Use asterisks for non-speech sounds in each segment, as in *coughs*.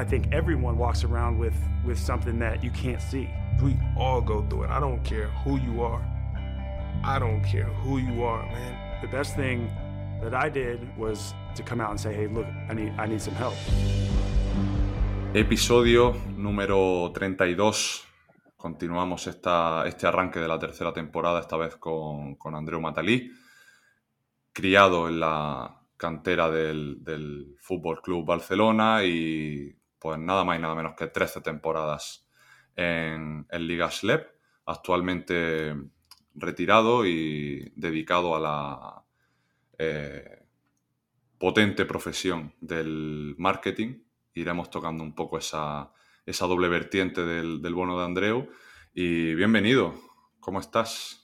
I think everyone walks around with, with something that you can't see. We all go through it. I don't care who you are. I don't care who you are, man. The best thing that I did was to come out and say, hey, look, I need, I need some help. Episodio número 32. Continuamos esta, este arranque de la tercera temporada, esta vez con, con Andreu Matalí, criado en la cantera del, del Fútbol Club Barcelona y pues nada más y nada menos que 13 temporadas en, en Liga SLEP, actualmente retirado y dedicado a la eh, potente profesión del marketing. Iremos tocando un poco esa, esa doble vertiente del, del, bono de Andreu. Y bienvenido, ¿cómo estás?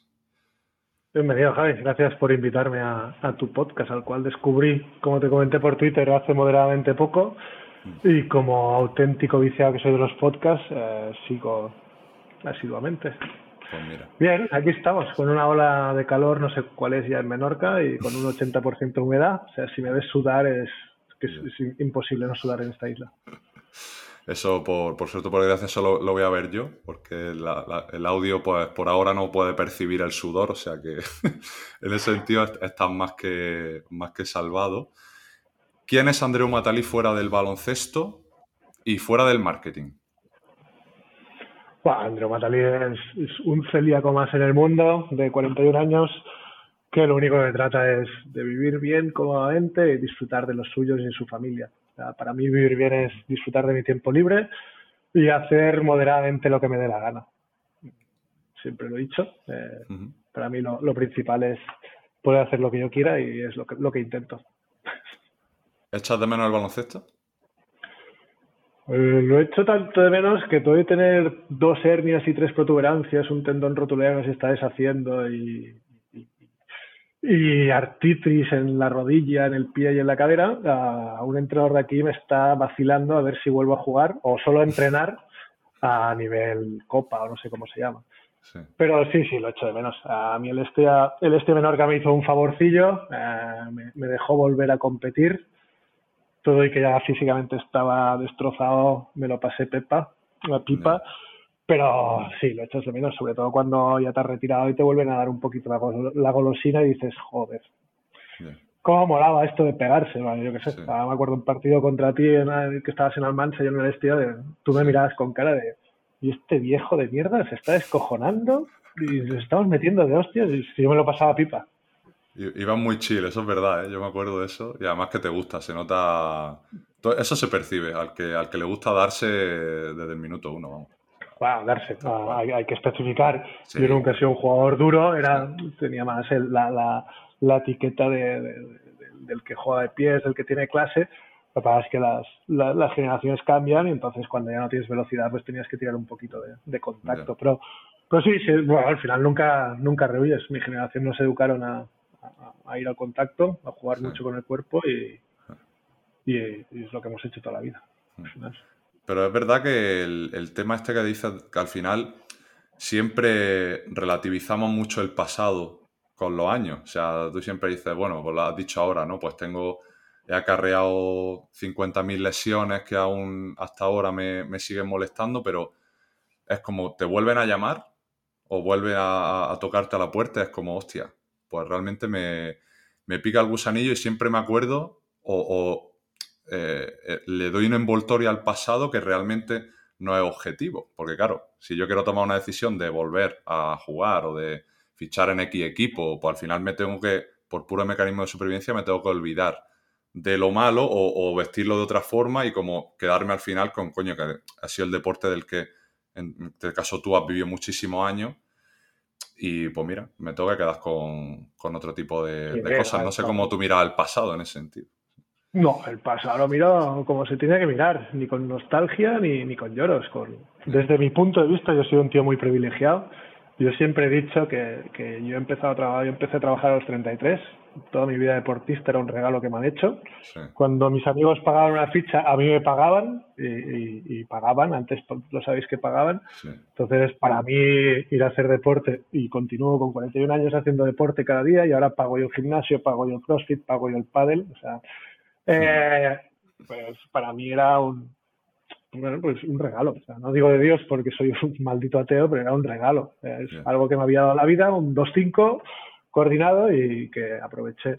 Bienvenido, Javi. Gracias por invitarme a, tu podcast, al cual descubrí, como te comenté por Twitter, hace moderadamente poco. Y como auténtico viciado que soy de los podcasts, eh, sigo asiduamente. Pues mira. Bien, aquí estamos, con una ola de calor, no sé cuál es ya en Menorca, y con un 80% de humedad. O sea, si me ves sudar, es, que es, es imposible no sudar en esta isla. Eso, por, por suerte, por desgracia, solo lo voy a ver yo, porque la, la, el audio, pues por ahora no puede percibir el sudor, o sea que *laughs* en ese sentido estás más que, más que salvado. ¿Quién es Andreu Matalí fuera del baloncesto y fuera del marketing? Bueno, Andreu Matalí es, es, un celíaco más en el mundo, de 41 años, que lo único que trata es de vivir bien, cómodamente y disfrutar de los suyos y su familia. O sea, para mí vivir bien es disfrutar de mi tiempo libre y hacer moderadamente lo que me dé la gana. Siempre lo he dicho. Eh, uh -huh. Para mí lo, lo, principal es poder hacer lo que yo quiera y es lo que, lo que intento. ¿Echas de menos el baloncesto? Eh, lo he hecho tanto de menos que tuve que tener dos hernias y tres protuberancias, un tendón rotuliano que se está deshaciendo y, y, y, artritis en la rodilla, en el pie y en la cadera. A un entrenador de aquí me está vacilando a ver si vuelvo a jugar o solo a entrenar a nivel copa o no sé cómo se llama. Sí. Pero sí, sí, lo echo de menos. A mí el este, el este Menorca me hizo un favorcillo, eh, me, me dejó volver a competir todo y que ya físicamente estaba destrozado, me lo pasé pepa, la pipa, pero sí, lo echas de menos, sobre todo cuando ya te has retirado y te vuelven a dar un poquito la, la golosina y dices, joder, yeah. ¿cómo molaba esto de pegarse? Bueno, yo qué sé, sí. me acuerdo un partido contra ti en, que estabas en Almansa y en el Estia, de, tú me mirabas con cara de, ¿y este viejo de mierda se está descojonando? Y nos estamos metiendo de hostias y yo me lo pasaba pipa. Iban muy chill, eso es verdad, ¿eh? yo me acuerdo de eso. Y además que te gusta, se nota. Eso se percibe, al que, al que le gusta darse desde el minuto uno, vamos. Bueno, darse, no, hay, hay, que especificar. Sí. Yo nunca he sido un jugador duro, era, tenía más el, la, la, la, etiqueta de, de, de, del que juega de pies, del que tiene clase. Lo que pasa es que las, la, las generaciones cambian y entonces cuando ya no tienes velocidad, pues tenías que tirar un poquito de, contacto. Pero, pero sí, sí, bueno, al final nunca, nunca rehuyes. Mi generación nos educaron a, a, ir al contacto, a jugar sí. mucho con el cuerpo y, y, y, es lo que hemos hecho toda la vida. Pero es verdad que el, el, tema este que dices, que al final siempre relativizamos mucho el pasado con los años. O sea, tú siempre dices, bueno, pues lo has dicho ahora, ¿no? Pues tengo, he acarreado 50.000 lesiones que aún hasta ahora me, me, siguen molestando, pero es como te vuelven a llamar o vuelven a, a tocarte a la puerta, es como, hostia, pues realmente me, me pica el gusanillo y siempre me acuerdo o, eh, eh, le doy un envoltorio al pasado que realmente no es objetivo. Porque claro, si yo quiero tomar una decisión de volver a jugar o de fichar en X equipo, pues al final me tengo que, por puro mecanismo de supervivencia, me tengo que olvidar de lo malo o, o vestirlo de otra forma y como quedarme al final con, coño, que ha sido el deporte del que, en este caso tú has vivido muchísimos años y pues mira, me tengo que quedar con, con otro tipo de, cosas. No sé cómo tú miras el pasado en ese sentido. No, el pasado lo miro como se tiene que mirar, ni con nostalgia ni, ni con lloros. Con... Desde mi punto de vista, yo soy un tío muy privilegiado. Yo siempre he dicho que, que yo he empezado a trabajar, yo empecé a trabajar a los 33, toda mi vida deportista era un regalo que me han hecho. Sí. Cuando mis amigos pagaban una ficha, a mí me pagaban y, y, y pagaban, antes lo sabéis que pagaban. Sí. Entonces, para mí ir a hacer deporte y continúo con 41 años haciendo deporte cada día y ahora pago yo el gimnasio, pago yo el crossfit, pago yo el pádel. O sea, eh, pues para mí era un, bueno, pues un regalo. O sea, no digo de Dios porque soy un maldito ateo, pero era un regalo. Es algo que me había dado la vida, un 2-5 coordinado y que aproveché.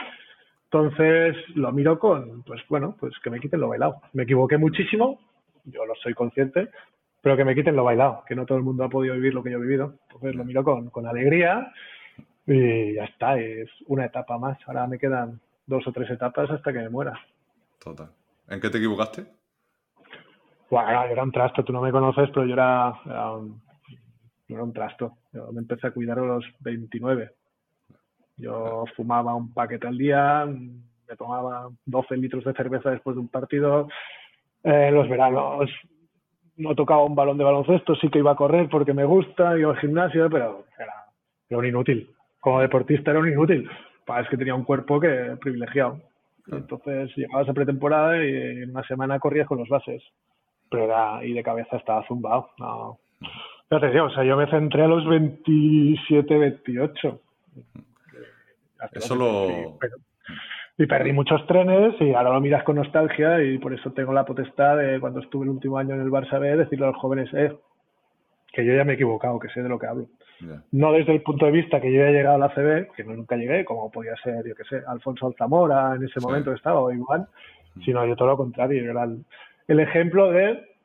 Entonces lo miro con, pues bueno, pues que me quiten lo bailado. Me equivoqué muchísimo, yo lo soy consciente, pero que me quiten lo bailado, que no todo el mundo ha podido vivir lo que yo he vivido. Entonces lo miro con, con alegría y ya está, es una etapa más. Ahora me quedan dos o tres etapas hasta que me muera. Total. ¿En qué te equivocaste? Bueno, yo era un trasto, tú no me conoces, pero yo era, un, era un trasto. Yo me empecé a cuidar a los 29. Yo fumaba un paquete al día, me tomaba 12 litros de cerveza después de un partido. En los veranos no tocaba un balón de baloncesto, sí que iba a correr porque me gusta, iba al gimnasio, pero era, era un inútil. Como deportista era un inútil. Es que tenía un cuerpo que privilegiado. Entonces llegabas a pretemporada y en una semana corrías con los bases pero era, y de cabeza estaba zumbado. No. Te digo, o sea, yo me centré a los 27, 28. Eso lo... Y perdí muchos trenes y ahora lo miras con nostalgia y por eso tengo la potestad de cuando estuve el último año en el Barça B decirle a los jóvenes, eh, que yo ya me he equivocado, que sé de lo que hablo. No desde el punto de vista que yo he llegado a la CB, que nunca llegué, como podía ser, yo qué sé, Alfonso Alzamora en ese momento estaba, o igual, sino yo todo lo contrario, era el, el ejemplo de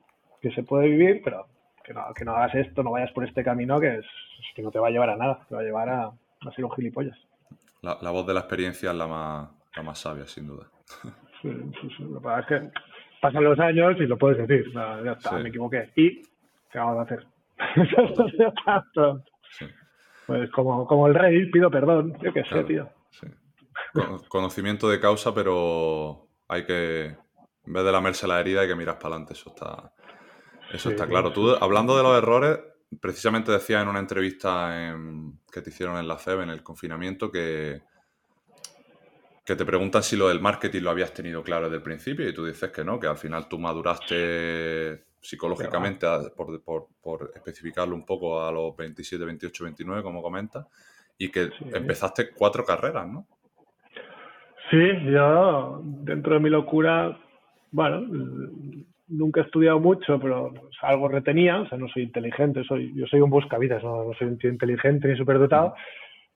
que se puede vivir, pero que no, que no hagas esto, no vayas por este camino que, es, que no te va a llevar a nada, te va a llevar a, a ser un gilipollas. La, voz de la experiencia es la más, la más sabia, sin duda. *laughs* Sí, sí, sí. Lo que pasa es que pasan los años y lo puedes decir, ya está, me equivoqué. ¿Y qué vamos a hacer? *laughs* Pues como, como el rey, pido perdón, yo qué sé, tío. Conocimiento de causa, pero hay que, en vez de lamerse la herida hay que mirar para adelante, eso está, eso está claro. Tú, hablando de los errores, precisamente decías en una entrevista que te hicieron en la CEB, en el confinamiento, que, que te preguntan si lo del marketing lo habías tenido claro desde el principio y tú dices que no, que al final tú maduraste psicológicamente, por, especificarlo un poco a los 27, 28, 29, como comentas, y que empezaste cuatro carreras, ¿no? Sí, yo dentro de mi locura bueno, nunca he estudiado mucho, pero algo retenía, o sea, no soy inteligente, soy, yo soy un buscavidas, no, no soy un tío inteligente ni superdotado,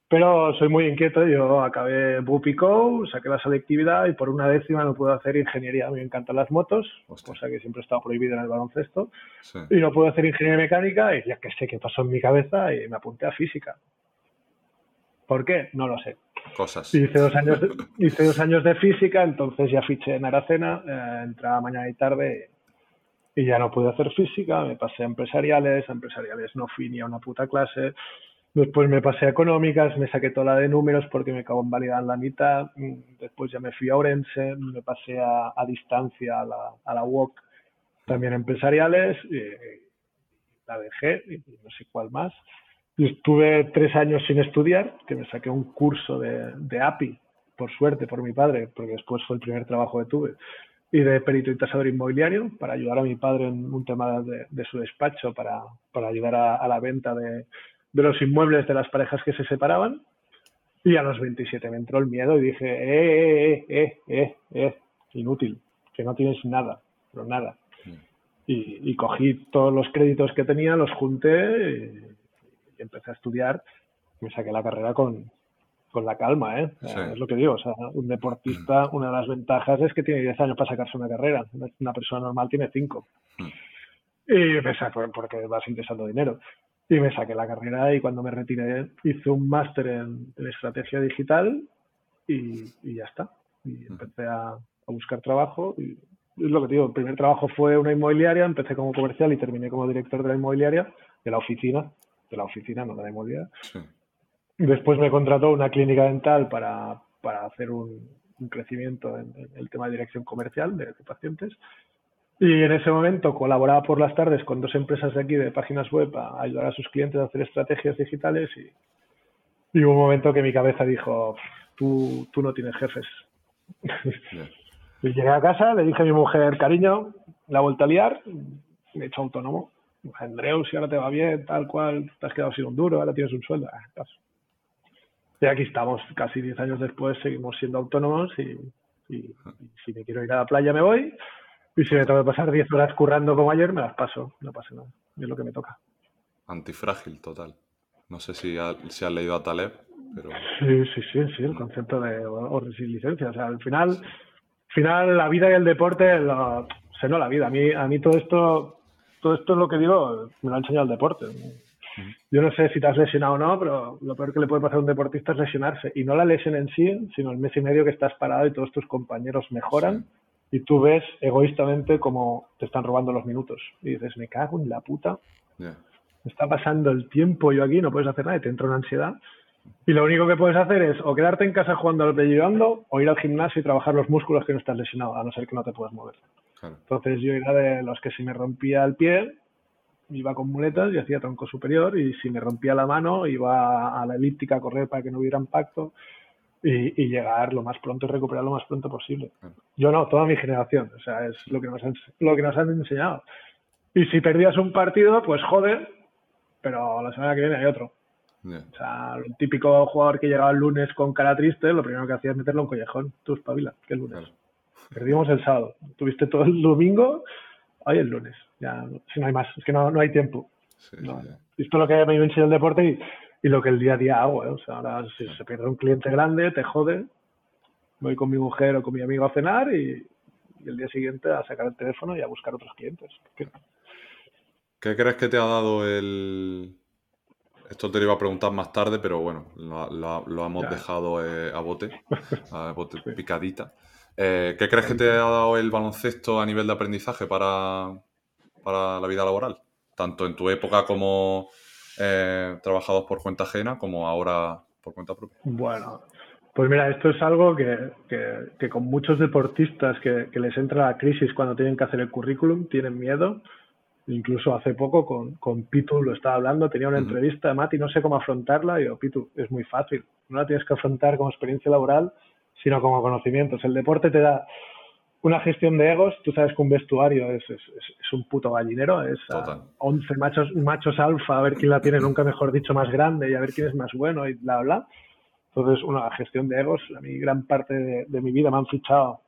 pero soy muy inquieto, yo acabé Bupico, saqué la selectividad y por una décima no puedo hacer ingeniería, a mí me encantan las motos, cosa que siempre he estado prohibido en el baloncesto, y no puedo hacer ingeniería mecánica y ya que sé qué pasó en mi cabeza y me apunté a física. ¿Por qué? No lo sé. Cosas. Hice dos años de, hice dos años de física, entonces ya fiché en Aracena, eh, entraba mañana y tarde y ya no pude hacer física, me pasé a empresariales, a empresariales no fui ni a una puta clase, después me pasé a económicas, me saqué toda la de números porque me acabo en validar la mitad, después ya me fui a Orense, me pasé a, distancia a la, a la UOC, también empresariales, y, la dejé, y no sé cuál más, estuve tres años sin estudiar, que me saqué un curso de, de API, por suerte, por mi padre, porque después fue el primer trabajo que tuve, y de perito y tasador inmobiliario, para ayudar a mi padre en un tema de, su despacho, para, para ayudar a, la venta de, de, los inmuebles de las parejas que se separaban. Y a los 27 me entró el miedo y dije, eh, eh, eh, eh, eh, inútil, que no tienes nada, pero nada. Mm. Y, y, cogí todos los créditos que tenía, los junté y empecé a estudiar, me saqué la carrera con, con la calma, ¿eh? Es lo que digo, o sea, un deportista, mm. una de las ventajas es que tiene 10 años para sacarse una carrera, una persona normal tiene 5. Mm. Y me saqué, porque vas interesando dinero. Y me saqué la carrera y cuando me retiré hice un máster en, estrategia digital y, ya está. Y mm. empecé a, a buscar trabajo y es lo que digo, el primer trabajo fue una inmobiliaria, empecé como comercial y terminé como director de la inmobiliaria, de la oficina, de la oficina, no la de Después me contrató una clínica dental para, para hacer un, crecimiento en, el tema de dirección comercial de, pacientes. Y en ese momento colaboraba por las tardes con dos empresas de aquí de páginas web a ayudar a sus clientes a hacer estrategias digitales y, y hubo un momento que mi cabeza dijo, tú, tú no tienes jefes. *laughs* y llegué a casa, le dije a mi mujer, cariño, la vuelta a liar, me he hecho autónomo. Andreu, si ahora te va bien, tal cual, te has quedado sin un duro, ahora tienes un sueldo. Ah, y aquí estamos, casi 10 años después, seguimos siendo autónomos y, si me quiero ir a la playa me voy, Y si me tengo que pasar 10 horas currando como ayer, me las paso, no pasa nada, es lo que me toca. Antifrágil, total. No sé si, si has leído a Taleb, pero... Sí, sí, sí, sí, el concepto de o, resiliencia. O sea, al final, final la vida y el deporte, lo, sé, no la vida. A mí, a mí todo esto, todo esto es lo que digo, me lo ha enseñado el deporte. Yo no sé si te has lesionado o no, pero lo peor que le puede pasar a un deportista es lesionarse. Y no la lesión en sí, sino el mes y medio que estás parado y todos tus compañeros mejoran. Y tú ves egoístamente cómo te están robando los minutos. Y dices, me cago en la puta. Está pasando el tiempo yo aquí, no puedes hacer nada y te entra una ansiedad. Y lo único que puedes hacer es o quedarte en casa jugando al pellizcando o ir al gimnasio y trabajar los músculos que no estás lesionado, a no ser que no te puedas mover. Entonces yo era de los que si me rompía el pie, iba con muletas y hacía tronco superior y si me rompía la mano iba a la elíptica a correr para que no hubiera impacto y, llegar lo más pronto y recuperar lo más pronto posible. Yo no, toda mi generación, o sea, es lo que nos han, lo que nos han enseñado. Y si perdías un partido, pues joder, pero la semana que viene hay otro. O sea, el típico jugador que llegaba el lunes con cara triste, lo primero que hacía es meterlo en collejón. Tú espabila, que el lunes. Perdimos el sábado. Tuviste todo el domingo, hoy el lunes. Ya, si no hay más, es que no, no hay tiempo. Esto es lo que me enseñado el deporte y, y, lo que el día a día hago. ¿eh? O sea, ahora si se pierde un cliente grande, te jode. Voy con mi mujer o con mi amigo a cenar y, el día siguiente a sacar el teléfono y a buscar otros clientes. ¿Qué, ¿Qué crees que te ha dado el, esto te lo iba a preguntar más tarde, pero bueno, lo, hemos dejado eh, a bote, *laughs* a bote picadita. Eh, ¿Qué crees que te ha dado el baloncesto a nivel de aprendizaje para, para la vida laboral? Tanto en tu época como eh, trabajados por cuenta ajena, como ahora por cuenta propia. Bueno, pues mira, esto es algo que, que, con muchos deportistas que, que, les entra la crisis cuando tienen que hacer el currículum, tienen miedo Incluso hace poco con, con Pitu lo estaba hablando, tenía una entrevista, Mati, no sé cómo afrontarla. Y digo, Pitu, es muy fácil. No la tienes que afrontar como experiencia laboral, sino como conocimientos. El deporte te da una gestión de egos. Tú sabes que un vestuario es, es, es un puto gallinero. Es 11 machos, machos alfa, a ver quién la tiene, nunca mejor dicho, más grande y a ver quién es más bueno y bla, bla. Entonces, una gestión de egos, a mí gran parte de, de mi vida me han fichado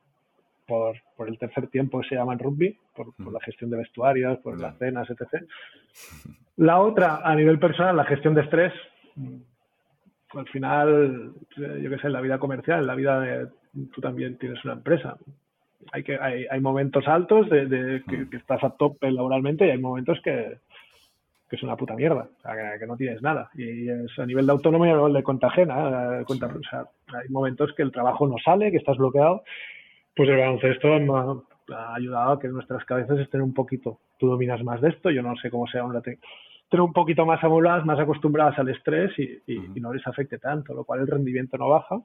por, por el tercer tiempo que se llama rugby, por, la gestión de vestuarios, por las cenas, etc. La otra, a nivel personal, la gestión de estrés. Al final, yo qué sé, en la vida comercial, en la vida de. Tú también tienes una empresa. Hay, que, hay, hay momentos altos de, que, estás a tope laboralmente y hay momentos que, que es una puta mierda, o sea, que, no tienes nada. Y es a nivel de autonomía, a nivel de cuenta ajena. Cuenta, o sea, hay momentos que el trabajo no sale, que estás bloqueado pues el baloncesto ha ayudado a que nuestras cabezas estén un poquito, tú dominas más de esto, yo no sé cómo sea un pero un poquito más amoladas, más acostumbradas al estrés y, no les afecte tanto, lo cual el rendimiento no baja.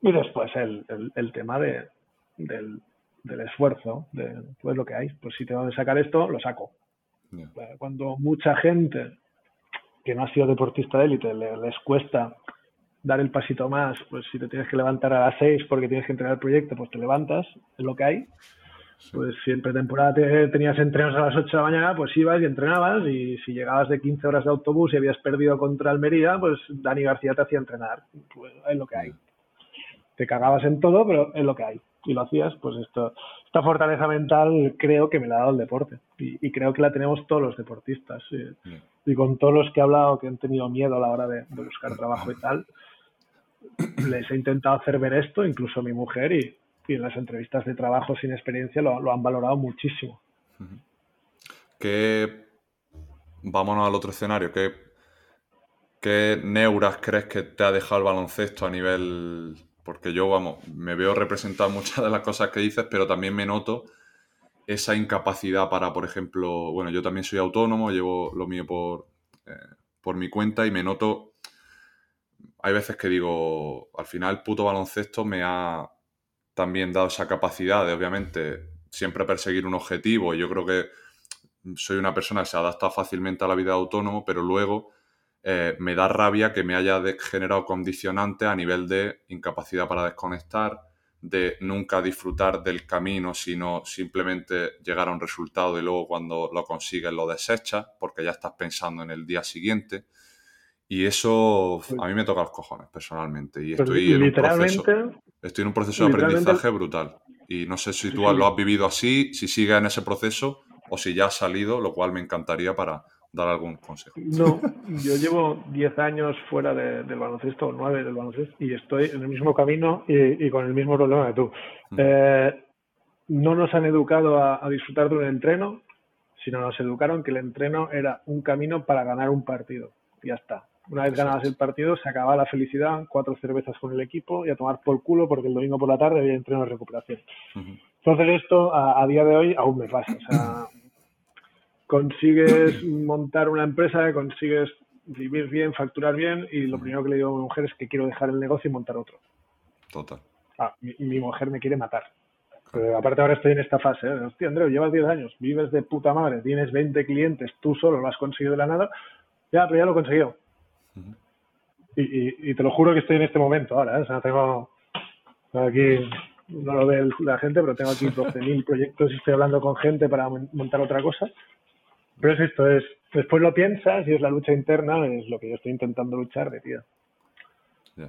Y después el, el, tema de, del, del, esfuerzo, de pues lo que hay. Pues si tengo que sacar esto, lo saco. Cuando mucha gente que no ha sido deportista de élite les cuesta dar el pasito más, pues si te tienes que levantar a las 6 porque tienes que entregar el proyecto, pues te levantas, es lo que hay. Pues si en pretemporada tenías entrenos a las 8 de la mañana, pues ibas y entrenabas y si llegabas de 15 horas de autobús y habías perdido contra Almería, pues Dani García te hacía entrenar. Pues es lo que hay. Te cagabas en todo, pero es lo que hay. Y lo hacías, pues esto, esta fortaleza mental creo que me la ha dado el deporte. Y, creo que la tenemos todos los deportistas. Y, con todos los que he hablado que han tenido miedo a la hora de buscar trabajo y tal, les he intentado hacer ver esto, incluso mi mujer, y, en las entrevistas de trabajo sin experiencia lo, han valorado muchísimo. ¿Qué... Vámonos al otro escenario. ¿Qué, ¿Qué neuras crees que te ha dejado el baloncesto a nivel... Porque yo, vamos, me veo representar muchas de las cosas que dices, pero también me noto esa incapacidad para, por ejemplo, bueno, yo también soy autónomo, llevo lo mío por, eh, por mi cuenta y me noto hay veces que digo, al final el puto baloncesto me ha también dado esa capacidad de, obviamente, siempre perseguir un objetivo. Yo creo que soy una persona que se adapta fácilmente a la vida de autónomo, pero luego eh, me da rabia que me haya generado condicionantes a nivel de incapacidad para desconectar, de nunca disfrutar del camino, sino simplemente llegar a un resultado y luego cuando lo consigues lo desechas porque ya estás pensando en el día siguiente. Y eso a mí me toca los cojones personalmente. Y estoy, en un proceso, estoy en un proceso de aprendizaje brutal. Y no sé si tú lo has vivido así, si sigues en ese proceso o si ya has salido, lo cual me encantaría para dar algún consejo. No, *laughs* yo llevo 10 años fuera del baloncesto, 9 del baloncesto, y estoy en el mismo camino y, con el mismo problema que tú. Mm. Eh, no nos han educado a, disfrutar de un entreno, sino nos educaron que el entreno era un camino para ganar un partido. Y ya está. Una vez ganabas el partido, se acababa la felicidad, cuatro cervezas con el equipo y a tomar por culo porque el domingo por la tarde había entreno de recuperación. Entonces esto a, día de hoy aún me pasa. O sea, consigues montar una empresa, consigues vivir bien, facturar bien y lo primero que le digo a mi mujer es que quiero dejar el negocio y montar otro. Total. Ah, mi, mujer me quiere matar. Pero aparte ahora estoy en esta fase. ¿eh? Hostia, Andreu, llevas 10 años, vives de puta madre, tienes 20 clientes, tú solo lo has conseguido de la nada. Ya, pero ya lo he conseguido. y, te lo juro que estoy en este momento ahora. ¿eh? O sea, tengo aquí, no lo ve la gente, pero tengo aquí 12.000 proyectos y estoy hablando con gente para montar otra cosa. Pero es esto, es después lo piensas y es la lucha interna, es lo que yo estoy intentando luchar de tío.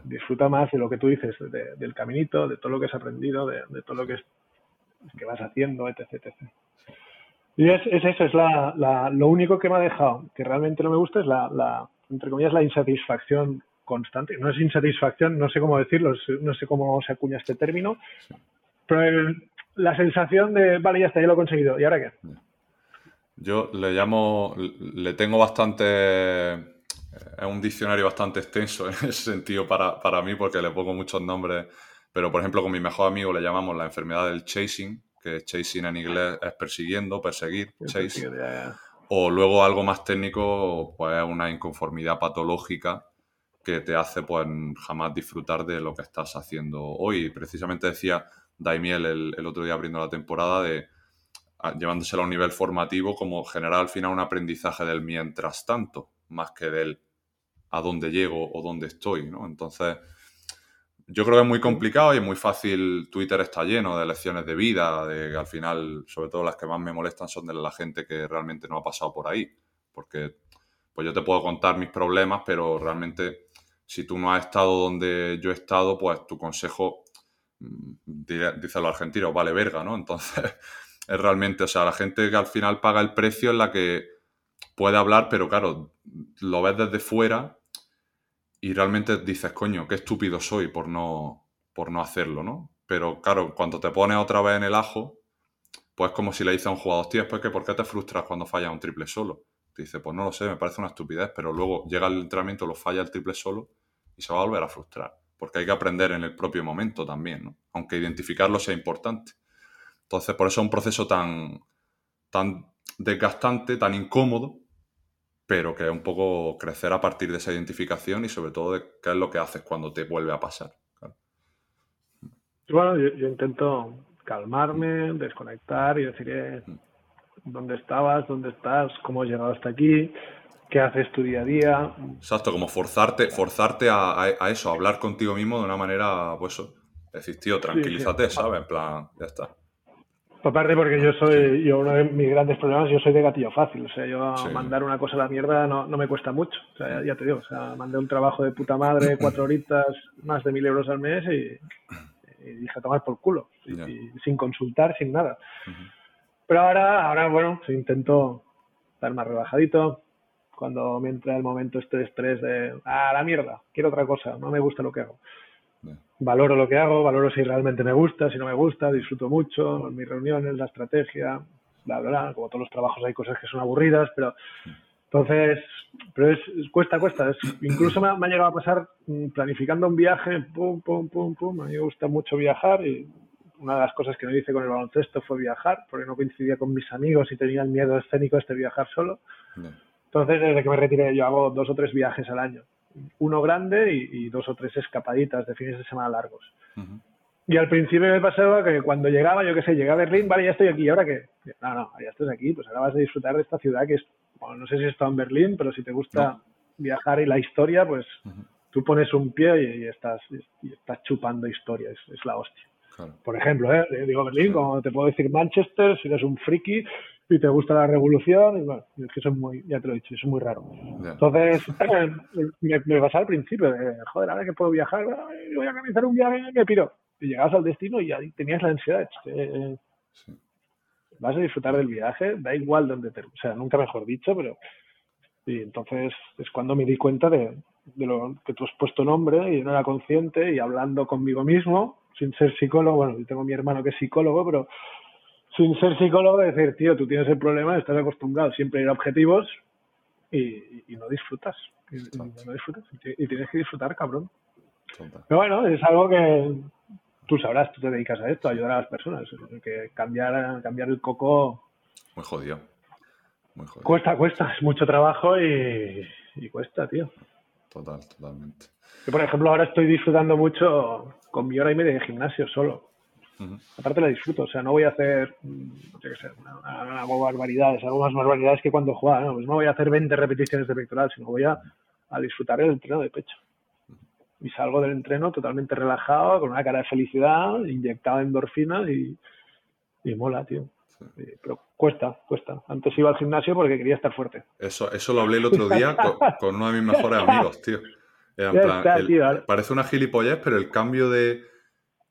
Disfruta más de lo que tú dices, del caminito, de todo lo que has aprendido, de, todo lo que, es, que vas haciendo, etc. etc. Y es, es eso, es la, la, lo único que me ha dejado, que realmente no me gusta, es la, la, entre comillas, la insatisfacción constante. No es insatisfacción, no sé cómo decirlo, no sé cómo se acuña este término, pero la sensación de, vale, ya está, ya lo he conseguido, ¿y ahora qué? Yo le llamo, le tengo bastante, es un diccionario bastante extenso *laughs* en ese sentido para, para mí porque le pongo muchos nombres, pero por ejemplo con mi mejor amigo le llamamos la enfermedad del chasing, que chasing en inglés es persiguiendo, perseguir, chase. O luego algo más técnico, pues una inconformidad patológica que te hace pues jamás disfrutar de lo que estás haciendo hoy. Precisamente decía Daimiel el, el otro día abriendo la temporada de llevándoselo a un nivel formativo como generar al final un aprendizaje del mientras tanto, más que del a dónde llego o dónde estoy, ¿no? Entonces, yo creo que es muy complicado y es muy fácil, Twitter está lleno de lecciones de vida, de que al final, sobre todo las que más me molestan son de la gente que realmente no ha pasado por ahí, porque pues yo te puedo contar mis problemas, pero realmente si tú no has estado donde yo he estado, pues tu consejo, mm, dice los argentinos, vale verga, ¿no? Entonces, es realmente, o sea, la gente que al final paga el precio es la que puede hablar, pero claro, lo ves desde fuera y realmente dices, coño, qué estúpido soy por no, por no hacerlo, ¿no? Pero claro, cuando te pones otra vez en el ajo, pues es como si le dices a un jugador, tío, pues que ¿por qué te frustras cuando falla un triple solo? Te dice, pues no lo sé, me parece una estupidez, pero luego llega el entrenamiento, lo falla el triple solo y se va a volver a frustrar. Porque hay que aprender en el propio momento también, ¿no? Aunque identificarlo sea importante. Entonces, por eso es un proceso tan, tan desgastante, tan incómodo, pero que es un poco crecer a partir de esa identificación y sobre todo de qué es lo que haces cuando te vuelve a pasar. Bueno, yo, intento calmarme, desconectar y decir eh, mm. dónde estabas, dónde estás, cómo has llegado hasta aquí, qué haces tu día a día. Exacto, como forzarte, forzarte a, a, eso, a hablar contigo mismo de una manera, pues, decir, tío, tranquilízate, ¿sabes? En plan, ya está. Aparte porque yo soy, yo uno de mis grandes problemas, yo soy de gatillo fácil, o sea, yo mandar una cosa a la mierda no, no me cuesta mucho, o sea, ya, te digo, o sea, mandé un trabajo de puta madre, *laughs* cuatro horitas, más de mil euros al mes y, dije a tomar por culo, y, sin consultar, sin nada. Pero ahora, ahora, bueno, intento estar más relajadito, cuando me entra el momento este estrés de, ah, la mierda, quiero otra cosa, no me gusta lo que hago valoro lo que hago, valoro si realmente me gusta, si no me gusta, disfruto mucho, en mis reuniones, la estrategia, bla, bla, bla. Como todos los trabajos hay cosas que son aburridas, pero entonces, pero es, cuesta, cuesta. Es, incluso me, ha llegado a pasar mm, planificando un viaje, pum, pum, pum, pum. A mí me gusta mucho viajar y una de las cosas que me hice con el baloncesto fue viajar, porque no coincidía con mis amigos y tenía el miedo escénico este viajar solo. Entonces, desde que me retiré, yo hago dos o tres viajes al año uno grande y, dos o tres escapaditas de fines de semana largos. Y al principio me pasaba que cuando llegaba, yo qué sé, llegaba a Berlín, vale, ya estoy aquí, ¿ahora qué? No, no, ya estás aquí, pues ahora vas a disfrutar de esta ciudad que es, bueno, no sé si está en Berlín, pero si te gusta viajar y la historia, pues tú pones un pie y, estás, y estás chupando historia, es, la hostia. Por ejemplo, ¿eh? digo Berlín, como te puedo decir Manchester, si eres un friki, y te gusta la revolución, y bueno, es que eso es muy, ya te lo he dicho, eso es muy raro. Entonces, *clears throat* me, me pasaba al principio de, joder, ahora que puedo viajar, voy a organizar un viaje y me piro. y llegabas al destino y ahí tenías la ansiedad. Eh, vas a disfrutar del viaje, da igual donde te... O sea, nunca mejor dicho, pero... Y entonces es cuando me di cuenta de, de lo que tú has puesto nombre y no era consciente y hablando conmigo mismo, sin ser psicólogo, bueno, yo tengo mi hermano que es psicólogo, pero sin ser psicólogo decir, tío, tú tienes el problema, estás acostumbrado siempre a ir a objetivos y, no disfrutas. Y, no disfrutas. Y tienes que disfrutar, cabrón. Pero bueno, es algo que tú sabrás, tú te dedicas a esto, a ayudar a las personas. Que cambiar, cambiar el coco. Muy jodido. Muy jodido. Cuesta, cuesta, es mucho trabajo y, cuesta, tío. Total, totalmente. Yo, por ejemplo, ahora estoy disfrutando mucho con mi hora y media de gimnasio solo. Aparte la disfruto, o sea, no voy a hacer, mm, no sé qué sé, hago barbaridades, hago más barbaridades que cuando jugaba, ¿no? Pues no voy a hacer 20 repeticiones de pectoral, sino voy a, a disfrutar el entreno de pecho y salgo del entreno totalmente relajado, con una cara de felicidad, inyectado endorfinas y, y mola, tío. Pero cuesta, cuesta. Antes iba al gimnasio porque quería estar fuerte. Eso, eso lo hablé el otro día con, uno de mis mejores amigos, tío. parece una gilipollez, pero el cambio de,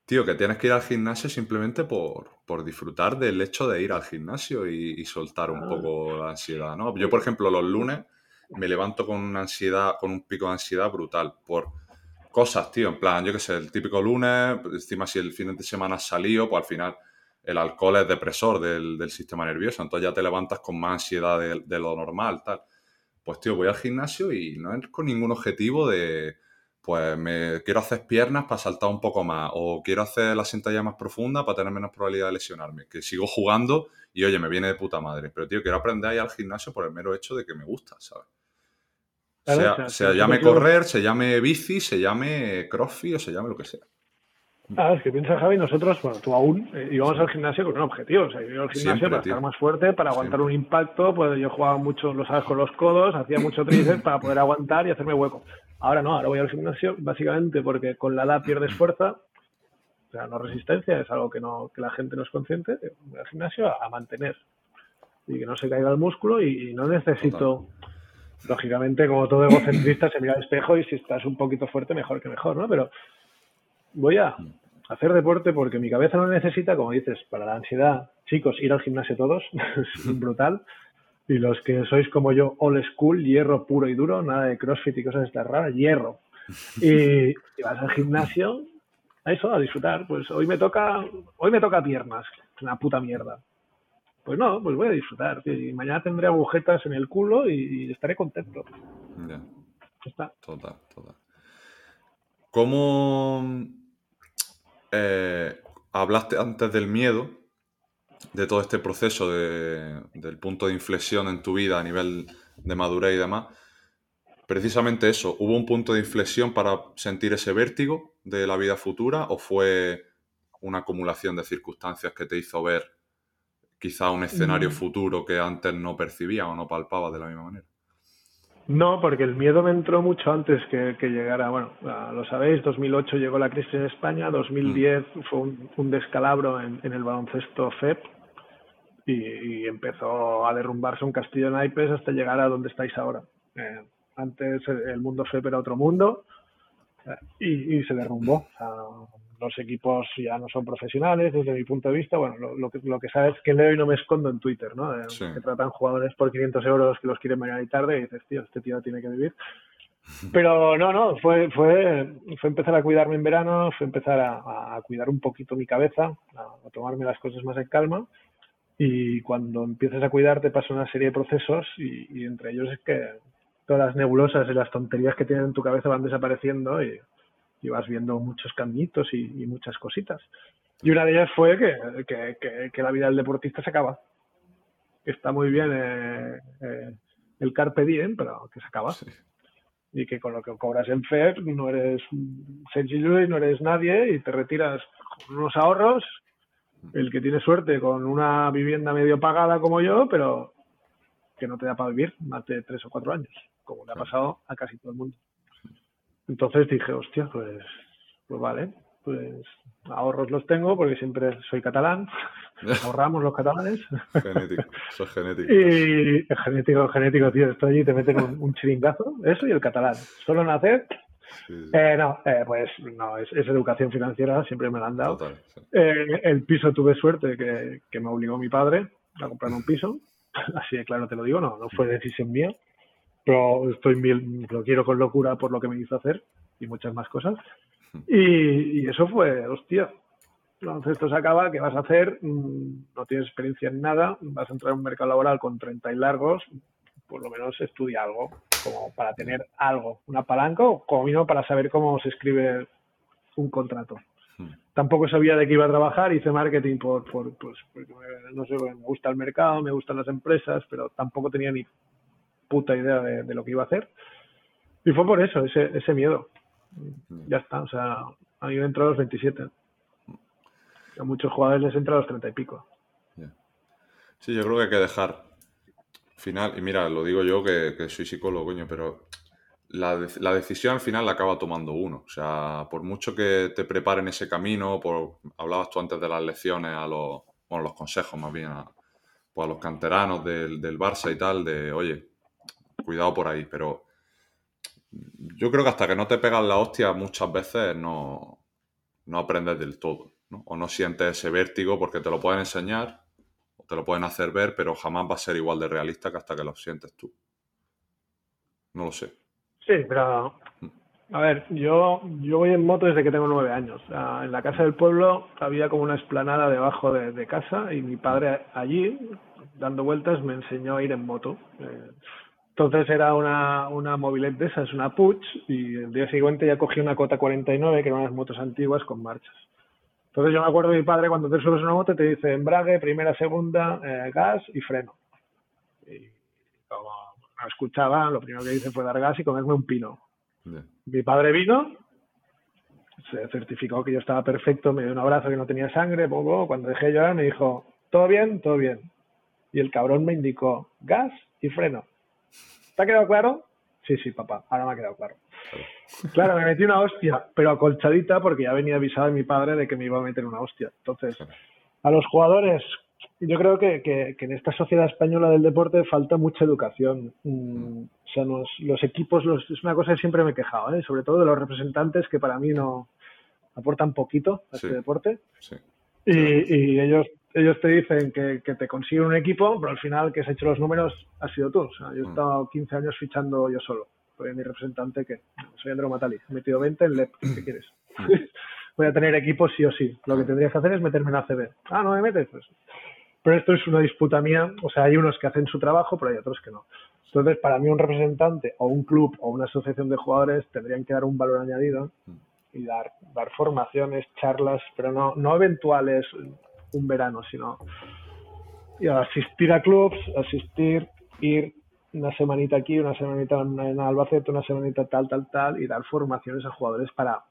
tío, que tienes que ir al gimnasio simplemente por, por disfrutar del hecho de ir al gimnasio y, soltar un ah. poco la ansiedad, ¿no? Yo, por ejemplo, los lunes me levanto con una ansiedad, con un pico de ansiedad brutal por cosas, tío, en plan, yo qué sé, el típico lunes, encima si el fin de semana has salido, pues al final el alcohol es depresor del, sistema nervioso, entonces ya te levantas con más ansiedad de, lo normal, tal. Pues, tío, voy al gimnasio y no es con ningún objetivo de, pues, me quiero hacer piernas para saltar un poco más, o quiero hacer la sentadilla más profunda para tener menos probabilidad de lesionarme, que sigo jugando y, oye, me viene de puta madre, pero, tío, quiero aprender a ir al gimnasio por el mero hecho de que me gusta, ¿sabes? se llame correr, se llame bici, se llame crossfit o se llame lo que sea. Ah, es que piensa Javi, nosotros, bueno, tú aún eh, íbamos al gimnasio con un objetivo. O sea, yo iba al gimnasio para estar más fuerte, para aguantar un impacto. Pues yo jugaba mucho, lo sabes, con los codos, hacía mucho tríceps para poder aguantar y hacerme hueco. Ahora no, ahora voy al gimnasio básicamente porque con la edad pierdes fuerza. O sea, no resistencia, es algo que, no, que la gente no es consciente. Voy al gimnasio a, mantener y que no se caiga el músculo y, no necesito lógicamente, como todo egocentrista, se mira al espejo y si estás un poquito fuerte, mejor que mejor, ¿no? Pero voy a hacer deporte porque mi cabeza no necesita, como dices, para la ansiedad, chicos, ir al gimnasio todos, *laughs* es brutal. Y los que sois como yo, old school, hierro puro y duro, nada de crossfit y cosas estas raras, hierro. Y, y vas al gimnasio a eso, a disfrutar. Pues hoy me toca, hoy me toca piernas, una puta mierda. Pues no, pues voy a disfrutar. Y mañana tendré agujetas en el culo y, estaré contento. Ya. Está. Total, total. ¿Cómo eh, hablaste antes del miedo, de todo este proceso, del punto de inflexión en tu vida a nivel de madurez y demás? Precisamente eso, ¿hubo un punto de inflexión para sentir ese vértigo de la vida futura o fue una acumulación de circunstancias que te hizo ver quizá un escenario mm. futuro que antes no percibía o no palpaba de la misma manera. No, porque el miedo me entró mucho antes que, llegara, bueno, lo sabéis, 2008 llegó la crisis en España, 2010 mm. fue un, descalabro en, el baloncesto FEP y, empezó a derrumbarse un castillo en naipes hasta llegar a donde estáis ahora. Eh, antes el mundo FEP era otro mundo eh, y, se derrumbó los equipos ya no son profesionales desde mi punto de vista. Bueno, lo, que, lo que sabes es que leo y no me escondo en Twitter, ¿no? Que tratan jugadores por 500 euros que los quieren mañana y tarde y dices, tío, este tío tiene que vivir. *laughs* Pero no, no, fue, fue, fue empezar a cuidarme en verano, fue empezar a, cuidar un poquito mi cabeza, a, tomarme las cosas más en calma. Y cuando empiezas a cuidarte pasa una serie de procesos y, y entre ellos es que todas las nebulosas y las tonterías que tienes en tu cabeza van desapareciendo y, y vas viendo muchos caminitos y, muchas cositas. Y una de ellas fue que, que, la vida del deportista se acaba. Está muy bien eh, eh, el carpe diem, pero que se acaba. Y que con lo que cobras en FER no eres sencillo y no eres nadie y te retiras con unos ahorros. El que tiene suerte con una vivienda medio pagada como yo, pero que no te da para vivir más de tres o cuatro años, como le ha pasado a casi todo el mundo. Entonces dije, hostia, pues, pues vale, pues ahorros los tengo porque siempre soy catalán, *laughs* ahorramos los catalanes. Genético, soy genético. Y genético, genético, tío, estoy allí y te meten un, chiringazo, eso y el catalán. Solo nacer Eh, no, eh, pues no, es, educación financiera, siempre me la han dado. Eh, el piso tuve suerte que, que, me obligó mi padre a comprar un piso, *laughs* así de claro te lo digo, no, no fue decisión mía, pero estoy lo quiero con locura por lo que me hizo hacer y muchas más cosas. Y, y eso fue, hostia, entonces esto se acaba, ¿qué vas a hacer? Mm, no tienes experiencia en nada, vas a entrar en un mercado laboral con 30 y largos, por lo menos estudia algo, como para tener algo, una palanca o como mínimo para saber cómo se escribe un contrato. Hmm. Tampoco sabía de qué iba a trabajar, hice marketing por, por pues, porque no sé, me gusta el mercado, me gustan las empresas, pero tampoco tenía ni puta idea de, lo que iba a hacer. Y fue por eso, ese, ese miedo. Hmm. Ya está, o sea, a mí me entró a los 27. A muchos jugadores les entra a los 30 y pico. Sí, yo creo que hay que dejar final, y mira, lo digo yo que, soy psicólogo, coño, pero la, decisión al final la acaba tomando uno. O sea, por mucho que te preparen ese camino, por, hablabas tú antes de las lecciones a los, bueno, los consejos más bien a, pues a los canteranos del, del Barça y tal, de, oye, cuidado por ahí, pero yo creo que hasta que no te pegas la hostia muchas veces no, no aprendes del todo, ¿no? O no sientes ese vértigo porque te lo pueden enseñar, te lo pueden hacer ver, pero jamás va a ser igual de realista que hasta que lo sientes tú. No lo sé. Sí, pero a ver, yo, yo voy en moto desde que tengo nueve años. en la casa del pueblo había como una esplanada debajo de, casa y mi padre allí, dando vueltas, me enseñó a ir en moto. Eh, entonces era una, una mobilette de esas, una Puch, y el día siguiente ya cogí una Cota 49, que eran unas motos antiguas con marchas. Entonces yo me acuerdo de mi padre cuando te subes una moto te dice embrague, primera, segunda, eh, gas y freno. Y como no escuchaba, lo primero que hice fue dar gas y comerme un pino. Mi padre vino, se certificó que yo estaba perfecto, me dio un abrazo que no tenía sangre, poco, cuando dejé llorar me dijo, todo bien, todo bien. Y el cabrón me indicó gas y freno. ¿Te ha quedado claro? Sí, sí, papá, ahora me ha quedado claro. Claro, me metí una hostia, pero acolchadita porque ya venía avisado de mi padre de que me iba a meter una hostia. Entonces, a los jugadores, yo creo que, en esta sociedad española del deporte falta mucha educación. Mm, o sea, los equipos, es una cosa que siempre me he quejado, ¿eh? sobre todo de los representantes que para mí no aportan poquito a este deporte. Y, ellos ellos te dicen que, te consiguen un equipo, pero al final que has hecho los números ha sido tú. O sea, yo he mm. estado 15 años fichando yo solo soy mi representante que soy Andrew Matali. He metido 20 en LEP, ¿qué quieres? *laughs* Voy a tener equipo sí o sí. Lo que tendrías que hacer es meterme en ACB. Ah, no me metes, pues. Pero esto es una disputa mía, o sea, hay unos que hacen su trabajo, pero hay otros que no. Entonces, para mí un representante o un club o una asociación de jugadores tendrían que dar un valor añadido y dar, dar formaciones, charlas, pero no, no eventuales un verano, sino y asistir a clubs, asistir, ir, una semanita aquí, una semanita en Albacete, una semanita tal, tal, tal, y dar formaciones a jugadores para,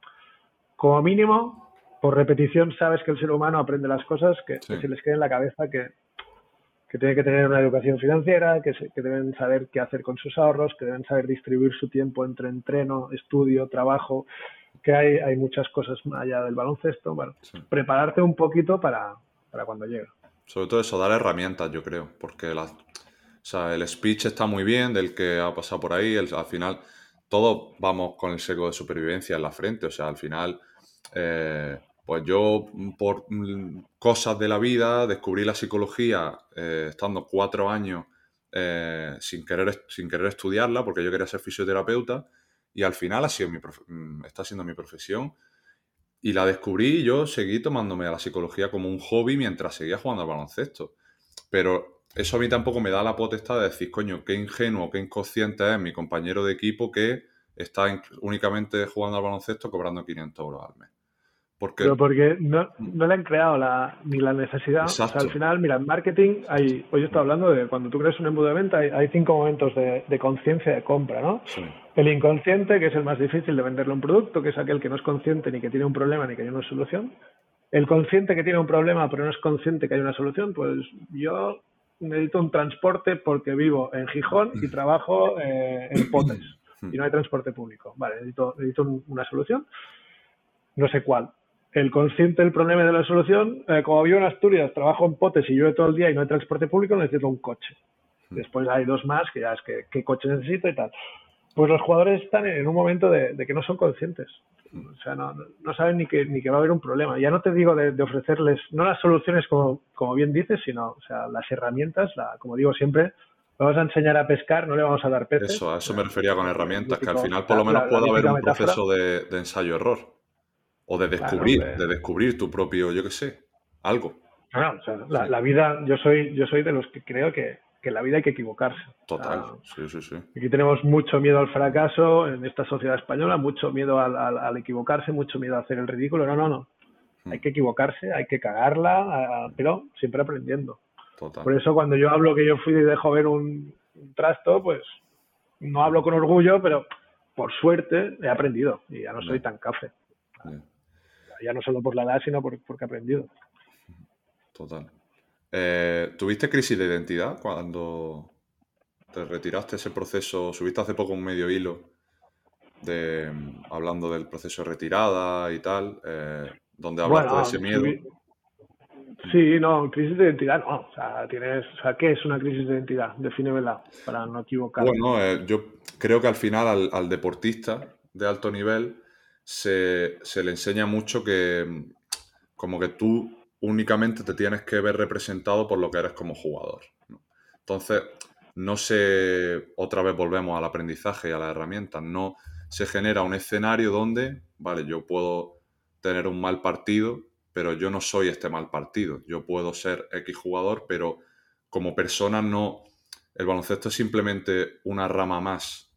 como mínimo, por repetición, sabes que el ser humano aprende las cosas que, se les queda en la cabeza, que, que tiene que tener una educación financiera, que, que, deben saber qué hacer con sus ahorros, que deben saber distribuir su tiempo entre entreno, estudio, trabajo, que hay, hay muchas cosas más allá del baloncesto. Bueno, prepararte un poquito para, para cuando llegue. Sobre todo eso, dar herramientas, yo creo, porque las, o sea, el speech está muy bien del que ha pasado por ahí. al final, todos vamos con el seco de supervivencia en la frente. O sea, al final, eh, pues yo, por cosas de la vida, descubrí la psicología eh, estando cuatro años eh, sin, querer, sin querer estudiarla, porque yo quería ser fisioterapeuta. Y al final ha sido mi mm, está siendo mi profesión. Y la descubrí y yo seguí tomándome a la psicología como un hobby mientras seguía jugando al baloncesto. Pero eso a mí tampoco me da la potestad de decir, coño, qué ingenuo, qué inconsciente es mi compañero de equipo que está únicamente jugando al baloncesto cobrando 500 euros al mes. Porque... Pero porque no, le han creado la, ni la necesidad. O sea, al final, mira, en marketing hay, hoy yo estoy hablando de cuando tú creas un embudo de venta, hay, cinco momentos de, conciencia de compra, ¿no? El inconsciente, que es el más difícil de venderle un producto, que es aquel que no es consciente ni que tiene un problema ni que hay una solución. El consciente que tiene un problema pero no es consciente que hay una solución, pues yo necesito un transporte porque vivo en Gijón y trabajo eh, en Potes y no hay transporte público. Vale, necesito, necesito una solución, no sé cuál. El consciente del problema de la solución, eh, como vivo en Asturias, trabajo en Potes y llueve todo el día y no hay transporte público, necesito un coche. Después hay dos más que ya es que qué coche necesito y tal. pues los jugadores están en un momento de, que no son conscientes. O sea, no, no, saben ni que, ni que va a haber un problema. Ya no te digo de, ofrecerles, no las soluciones como, como bien dices, sino o sea, las herramientas, la, como digo siempre, vamos a enseñar a pescar, no le vamos a dar peces. Eso, a eso me refería con herramientas, que al final por lo menos puede haber un proceso de, ensayo-error. O de descubrir, de descubrir tu propio, yo qué sé, algo. o sea, la, vida, yo soy, yo soy de los que creo que, que en la vida hay que equivocarse. Total, sí, sí, sí. Aquí tenemos mucho miedo al fracaso en esta sociedad española, mucho miedo al, equivocarse, mucho miedo a hacer el ridículo. No, no, no. Hmm. Hay que equivocarse, hay que cagarla, pero siempre aprendiendo. Total. Por eso cuando yo hablo que yo fui de joven un, trasto, pues no hablo con orgullo, pero por suerte he aprendido y ya no soy tan café. Ya no solo por la edad, sino porque he aprendido. Total. Eh, ¿Tuviste crisis de identidad cuando te retiraste ese proceso? Subiste hace poco un medio hilo de, hablando del proceso de retirada y tal, eh, donde hablaste de ese miedo. Sí, no, crisis de identidad no. O sea, tienes, o sea, ¿qué es una crisis de identidad? Defínemela para no equivocarme. Bueno, eh, yo creo que al final al, deportista de alto nivel se, se, le enseña mucho que como que tú únicamente te tienes que ver representado por lo que eres como jugador. Entonces, no se, otra vez volvemos al aprendizaje y a las herramientas, no se genera un escenario donde, vale, yo puedo tener un mal partido, pero yo no soy este mal partido. Yo puedo ser X jugador, pero como persona no, el baloncesto es simplemente una rama más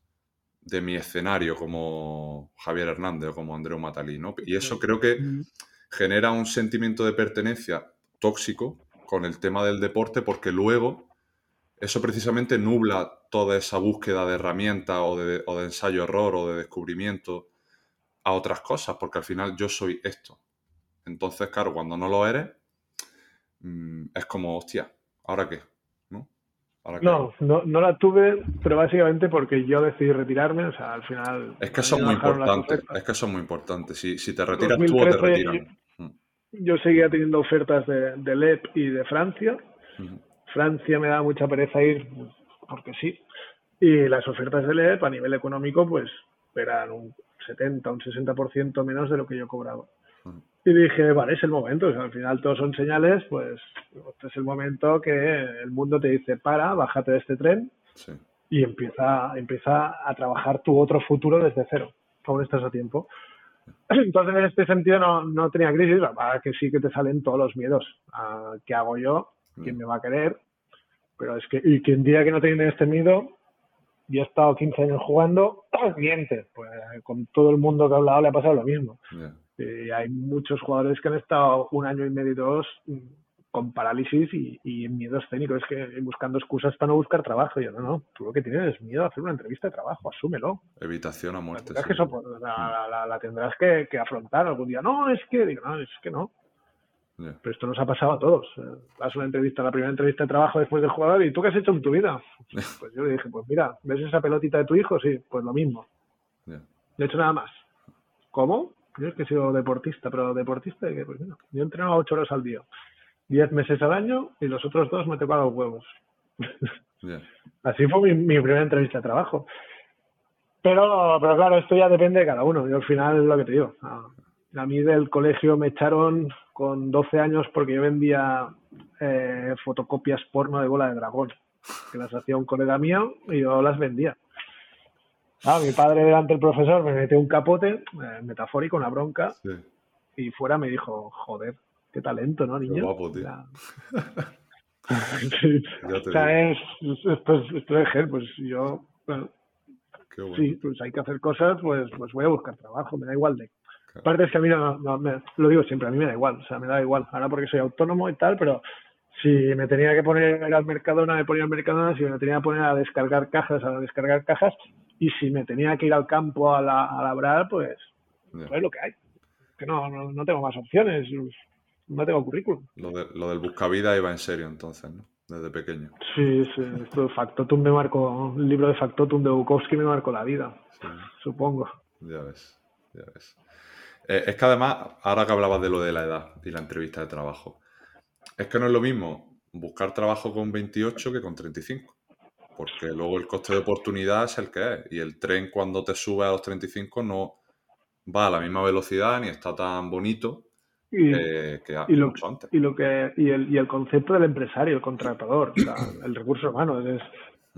de mi escenario como Javier Hernández o como Andreu Matalí, Y eso creo que genera un sentimiento de pertenencia tóxico con el tema del deporte porque luego eso precisamente nubla toda esa búsqueda de herramientas o de, ensayo-error o de descubrimiento a otras cosas, porque al final yo soy esto. Entonces, claro, cuando no lo eres, mm, es como, hostia, ¿ahora qué? ¿No? No, no, la tuve, pero básicamente porque yo decidí retirarme, o sea, al final... Es que eso es muy importante, es que muy importante. Si, si te retiras tú o te retiran. Mm. Yo seguía teniendo ofertas de, de LEP y de Francia. Francia me da mucha pereza ir, porque sí. Y las ofertas de LEP a nivel económico, pues eran un 70, un 60% menos de lo que yo cobraba. Y dije, vale, es el momento. al final todos son señales, pues este es el momento que el mundo te dice, para, bájate de este tren y empieza, empieza a trabajar tu otro futuro desde cero. Aún estás a tiempo. Entonces, en este sentido, no, no tenía crisis. Para que sí que te salen todos los miedos. ¿Qué hago yo? ¿Quién mm. me va a querer? Pero es que, y quien diga que no tiene este miedo, yo he estado 15 años jugando, *clears throat* miente. Pues con todo el mundo que ha hablado le ha pasado lo mismo. Eh, hay muchos jugadores que han estado un año y medio, dos, mm, con parálisis y, y miedo escénico. Es que buscando excusas para no buscar trabajo. yo, no, no, tú lo que tienes es miedo a hacer una entrevista de trabajo, asúmelo. Evitación a muerte. La tendrás, que, la, tendrás que, afrontar algún día. No, es que, digo, no, es que no. Pero esto nos ha pasado a todos. Haz una entrevista, la primera entrevista de trabajo después del jugador, ¿y tú qué has hecho en tu vida? *laughs* Pues yo le dije, pues mira, ¿ves esa pelotita de tu hijo? Sí, pues lo mismo. No he hecho nada más. ¿Cómo? Yo es que he sido deportista, pero deportista, que pues yo entrenaba ocho horas al día, diez meses al año y los otros dos me tocaba los huevos. Así fue mi, primera entrevista de trabajo. Pero, pero claro, esto ya depende de cada uno. Yo al final lo que te digo. A, mí del colegio me echaron con 12 años porque yo vendía eh, fotocopias porno de bola de dragón, que las hacía un colega mío y yo las vendía. Ah, mi padre delante del profesor me metió un capote, eh, metafórico, una bronca, y fuera me dijo, joder, qué talento, ¿no, niño? Qué guapo, tío. *laughs* o sea, es, pues, esto es pues yo, bueno, sí, pues hay que hacer cosas, pues, pues voy a buscar trabajo, me da igual de... Aparte es que a mí no, me, lo digo siempre, a mí me da igual, o sea, me da igual, ahora porque soy autónomo y tal, pero si me tenía que poner al Mercadona, me ponía al Mercadona, si me tenía que poner a descargar cajas, a descargar cajas, y si me tenía que ir al campo a, la, a labrar, pues, pues, es lo que hay. Que no, no, tengo más opciones, no tengo currículum. Lo, de, lo del buscavida iba en serio entonces, ¿no? Desde pequeño. Sí, sí, esto de Factotum me marcó, el libro de Factotum de Bukowski me marcó la vida, supongo. Ya ves, ya ves. Eh, es que además, ahora que hablabas de lo de la edad y la entrevista de trabajo, es que no es lo mismo buscar trabajo con 28 que con 35. porque luego el coste de oportunidad es el que es. Y el tren cuando te sube a los 35 no va a la misma velocidad ni está tan bonito Y, eh, que y lo, mucho antes. y lo que y el, y el concepto del empresario, el contratador, o sea, *coughs* el recurso humano. Es,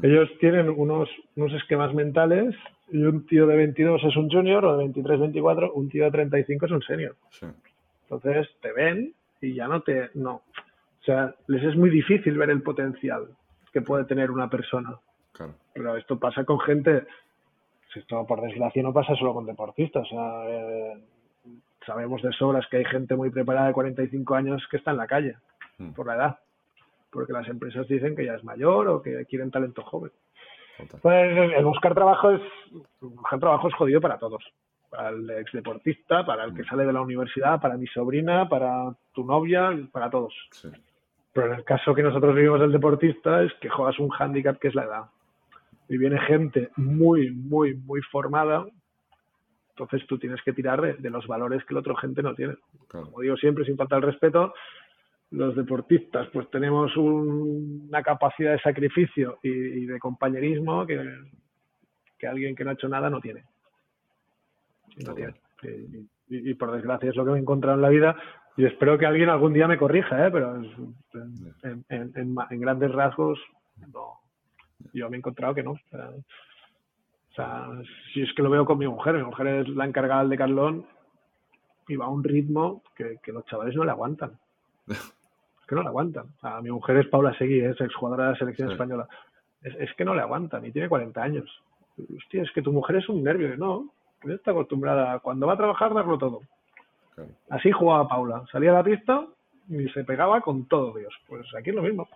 ellos tienen unos, unos esquemas mentales y un tío de 22 es un junior o de 23, 24, un tío de 35 es un senior. Sí, Entonces te ven y ya no te... No. O sea, les es muy difícil ver el potencial que puede tener una persona. claro. Pero esto pasa con gente, si esto por desgracia no pasa solo con deportistas. O sea, eh, sabemos de sobras que hay gente muy preparada de 45 años que está en la calle Mm, por la edad. Porque las empresas dicen que ya es mayor o que quieren talento joven. total. Pues el buscar trabajo es buscar trabajo es jodido para todos. Para el exdeportista, para el que sale de la universidad, para mi sobrina, para tu novia, para todos. Sí, Pero en el caso que nosotros vivimos del deportista es que juegas un hándicap que es la edad. Y viene gente muy, muy, muy formada. Entonces tú tienes que tirar de, de los valores que la otra gente no tiene. claro. Como digo siempre, sin falta el respeto, los deportistas pues tenemos un- una capacidad de sacrificio y, y de compañerismo que, que alguien que no ha hecho nada no tiene. Tiene. Y, por desgracia es lo que me he encontrado en la vida y espero que alguien algún día me corrija, ¿eh? pero en, en- en ma- en grandes rasgos no. Yo me he encontrado que no. O sea, si es que lo veo con mi mujer, mi mujer es la encargada del Decathlon y va a un ritmo que, que los chavales no le aguantan. *laughs* Es que no le aguantan. O sea, mi mujer es Paula Seguí, es exjugadora de la selección Sí. española. Es, es que no le aguantan y tiene 40 años. Hostia, es que tu mujer es un nervio. No, ella está acostumbrada a cuando va a trabajar darlo todo. claro. Así jugaba Paula. Salía a la pista y se pegaba con todo Dios. Pues aquí es lo mismo.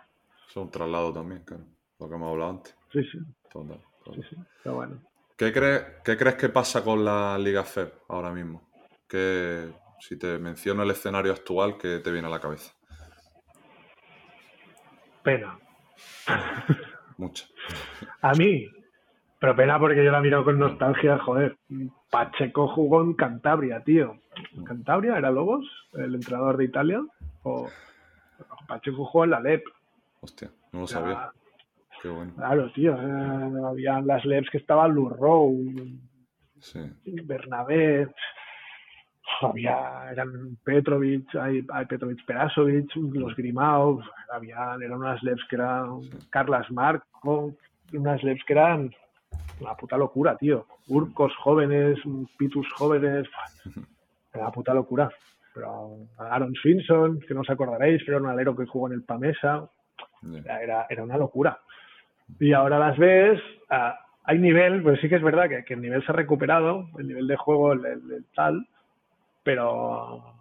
Es un traslado también, claro. Lo que hemos hablado antes. Sí, sí, Total, total. sí, sí. Pero bueno. ¿Qué, crees, ¿Qué crees que pasa con la Liga FEB ahora mismo? Que si te menciono el escenario actual, ¿qué te viene a la cabeza? Pena. Mucha. A mí, pero pena porque yo la miro con nostalgia, joder. Pacheco jugó en Cantabria, tío. ¿Cantabria era Lobos, el entrenador de Italia? O Pacheco jugó en la LEP. Hostia, no lo sabía. Qué bueno. Claro, tío. eh, había las LEPs que estaban Lurrow, Sí, Bernabé, había, eran Petrovic, hay, hay Petrovic Perasovic, los Grimao, había, eran unas LEPs que eran Carlas Marco, unas LEPs que eran una puta locura, tío. Urcos jóvenes, Pitus jóvenes, una *laughs* puta locura. Pero Aaron Swinson, que no os acordaréis, pero era un alero que jugó en el Pamesa, era, era una locura. Y ahora las ves, ah, hay nivel, pues sí que es verdad que, que el nivel se ha recuperado, el nivel de juego, el, el- el tal, pero,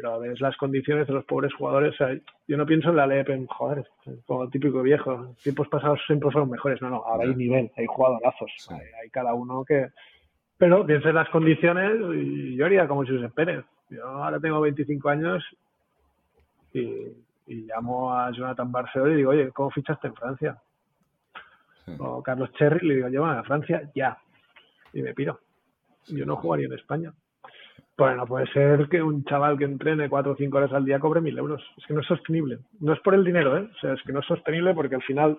pero ves las condiciones de los pobres jugadores. o sea, yo no pienso en la LEP, en joder, como típico viejo, tiempos pasados siempre fueron mejores. No, no, ahora hay nivel, hay jugadorazos, Sí. hay, hay cada uno que. Pero piensa en las condiciones y yo haría como Josep Pérez. Yo ahora tengo 25 años y, y llamo a Jonathan Barceló y digo, oye, ¿cómo fichaste en Francia? Sí. O Carlos Cherry le digo, llévame a Francia ya. Y me piro. Yo no jugaría en España. Pues no puede ser que un chaval que entrene cuatro o cinco horas al día cobre mil euros. Es que no es sostenible. No es por el dinero, ¿eh? O sea, es que no es sostenible porque al final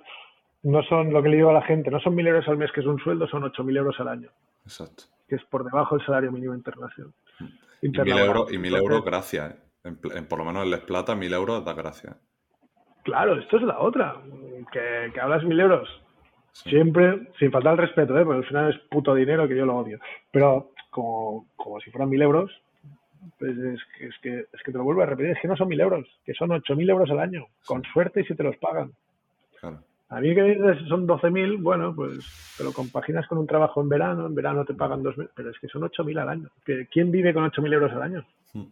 no son lo que le digo a la gente, no son mil euros al mes que es un sueldo, son ocho mil euros al año, Exacto. que es por debajo del salario mínimo internacional. Y mil euros, y mil euros gracias. ¿eh? En, pl- en- por lo menos en Les Plata, mil euros da gracias. Claro, esto es la otra. Que, que hablas mil euros. Sí. Siempre, sin faltar el respeto, ¿eh? porque al final es puto dinero que yo lo odio. Pero como, como si fueran mil euros, pues es que, es, que, es que te lo vuelvo a repetir, es que no son mil euros, que son ocho mil euros al año, con suerte y si te los pagan. Claro. A mí que dices son 12.000, bueno, pues te lo compaginas con un trabajo en verano, en verano te pagan 2.000, pero es que son 8.000 al año. ¿Que- ¿Quién vive con 8.000 euros al año? Mm.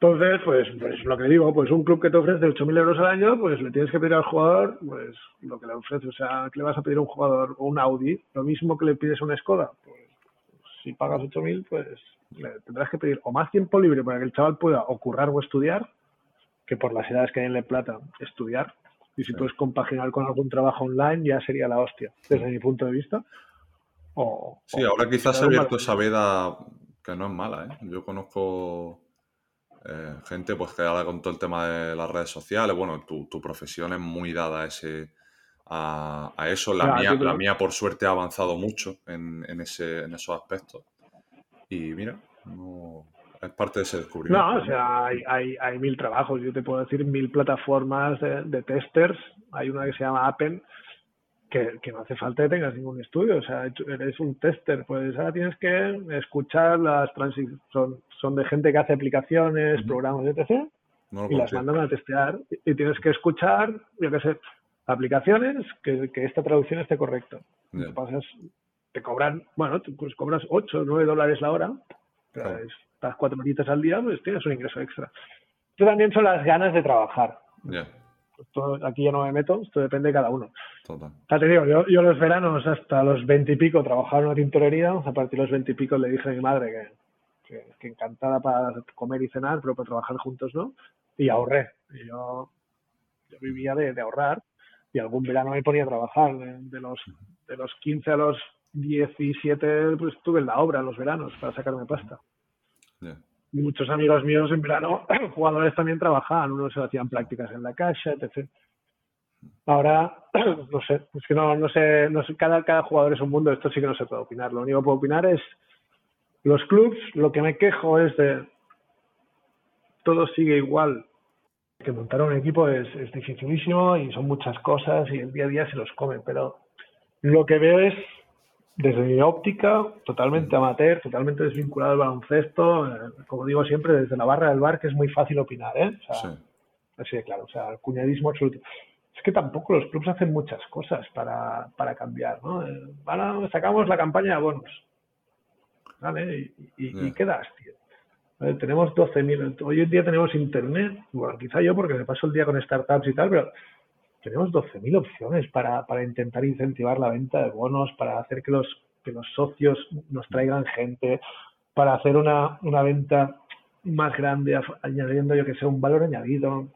Entonces, pues, pues lo que digo, pues un club que te ofrece 8.000 euros al año, pues le tienes que pedir al jugador, pues lo que le ofrece, o sea, que le vas a pedir a un jugador o un Audi, lo mismo que le pides a una Skoda, pues si pagas 8.000, pues le tendrás que pedir o más tiempo libre para que el chaval pueda o currar o estudiar, que por las edades que hay en La Plata, estudiar, y si Sí. puedes compaginar con algún trabajo online, ya sería la hostia, desde mi punto de vista. O, Sí, o- ahora quizás se ha abierto esa veda que no es mala, ¿eh? Yo conozco eh, gente pues que ahora con todo el tema de las redes sociales, bueno, tu, tu profesión es muy dada a ese, a, eso. La, mía, la mía, por suerte, ha avanzado mucho en, en, ese, en esos aspectos. Y mira, es parte de ese descubrimiento. No, o sea, hay, hay, hay mil trabajos. Yo te puedo decir mil plataformas de, de testers. Hay una que se llama Appen, que, que, no hace falta que tengas ningún estudio. O sea, eres un tester. Pues ahora tienes que escuchar las transiciones. Son, son de gente que hace aplicaciones, programas, etc. y las mandan a testear. Y, tienes que escuchar, yo qué sé, aplicaciones que, que esta traducción esté correcta. Pasas, te cobran, bueno, pues cobras 8 o 9 dólares la hora, pero estás cuatro horitas al día, pues tienes un ingreso extra. Esto también son las ganas de trabajar. aquí ya no me meto, esto depende de cada uno. Total. te digo, yo, yo, los veranos hasta los 20 y pico trabajaba en una tintorería, a partir de los 20 y pico le dije a mi madre que, que, encantada para comer y cenar, pero para trabajar juntos no, y ahorré. Y yo, yo vivía de, de ahorrar y algún verano me ponía a trabajar. De, los, de los 15 a los 17 pues estuve en la obra los veranos para sacarme pasta. Y muchos amigos míos en verano, *clears throat* jugadores también trabajaban, unos se hacían prácticas en la caja, etc. Ahora, *clears throat* no sé, es que no, no sé, no sé cada, cada jugador es un mundo, esto sí que no se puede opinar. Lo único que puedo opinar es los clubs, lo que me quejo es de todo sigue igual que montar un equipo es, es dificilísimo y son muchas cosas y el día a día se los comen, pero lo que veo es, desde mi óptica, totalmente amateur, totalmente desvinculado del baloncesto, eh, como digo siempre, desde la barra del bar, que es muy fácil opinar, ¿eh? O sea, Así de claro, o sea, el cuñadismo absoluto. Es que tampoco los clubes hacen muchas cosas para, para cambiar, ¿no? Eh, sacamos la campaña de bonos, ¿vale? ¿Y, y, y qué das, tío? Tenemos 12.000, hoy en día tenemos internet, bueno, quizá yo porque me paso el día con startups y tal, pero tenemos 12.000 opciones para, para intentar incentivar la venta de bonos, para hacer que los, que los socios nos traigan gente, para hacer una, una venta más grande, añadiendo, yo que sé, un valor añadido.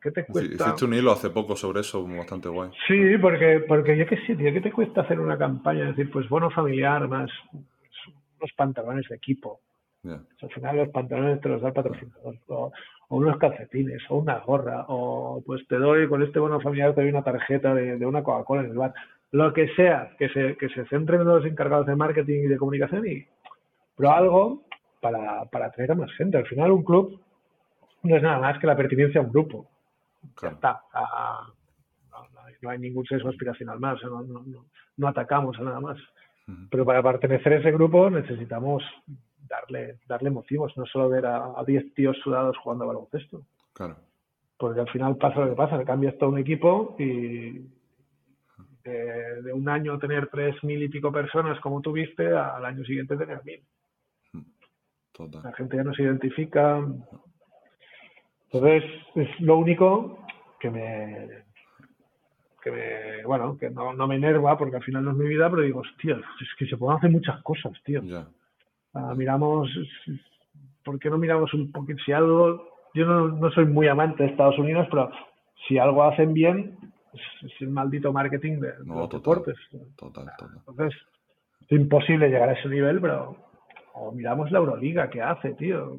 ¿Qué te cuesta? hiciste un hilo hace poco sobre eso, bastante guay. Sí, porque, porque yo qué sé, tío, ¿qué te cuesta hacer una campaña? Es decir, pues bono familiar más unos pantalones de equipo, al final los pantalones te los da el patrocinador, o, unos calcetines, o una gorra, o pues te doy, con este bono familiar te doy una tarjeta de, una Coca-Cola en el bar. Lo que sea, que se, que se centren los encargados de marketing y de comunicación, y pero algo para, para atraer a más gente. Al final un club no es nada más que la pertinencia a un grupo. Ya está. no, hay ningún sesgo aspiracional más, no, no, no, atacamos a nada más. Pero para pertenecer a ese grupo necesitamos darle, darle motivos, no solo ver a 10 tíos sudados jugando a baloncesto. Claro. Porque al final pasa lo que pasa, cambias todo un equipo y de, un año tener tres mil y pico personas como tuviste, al año siguiente tener mil. La gente ya no se identifica. Entonces, es lo único que me, que me, bueno, que no, no me enerva porque al final no es mi vida, pero digo, hostia, es que se pueden hacer muchas cosas, tío. Ah, miramos, ¿por qué no miramos un poquito? Si algo, yo no, no, soy muy amante de Estados Unidos, pero si algo hacen bien, es, el maldito marketing de, los deportes. Total, total. Entonces, es imposible llegar a ese nivel, pero o miramos la Euroliga, ¿qué hace, tío?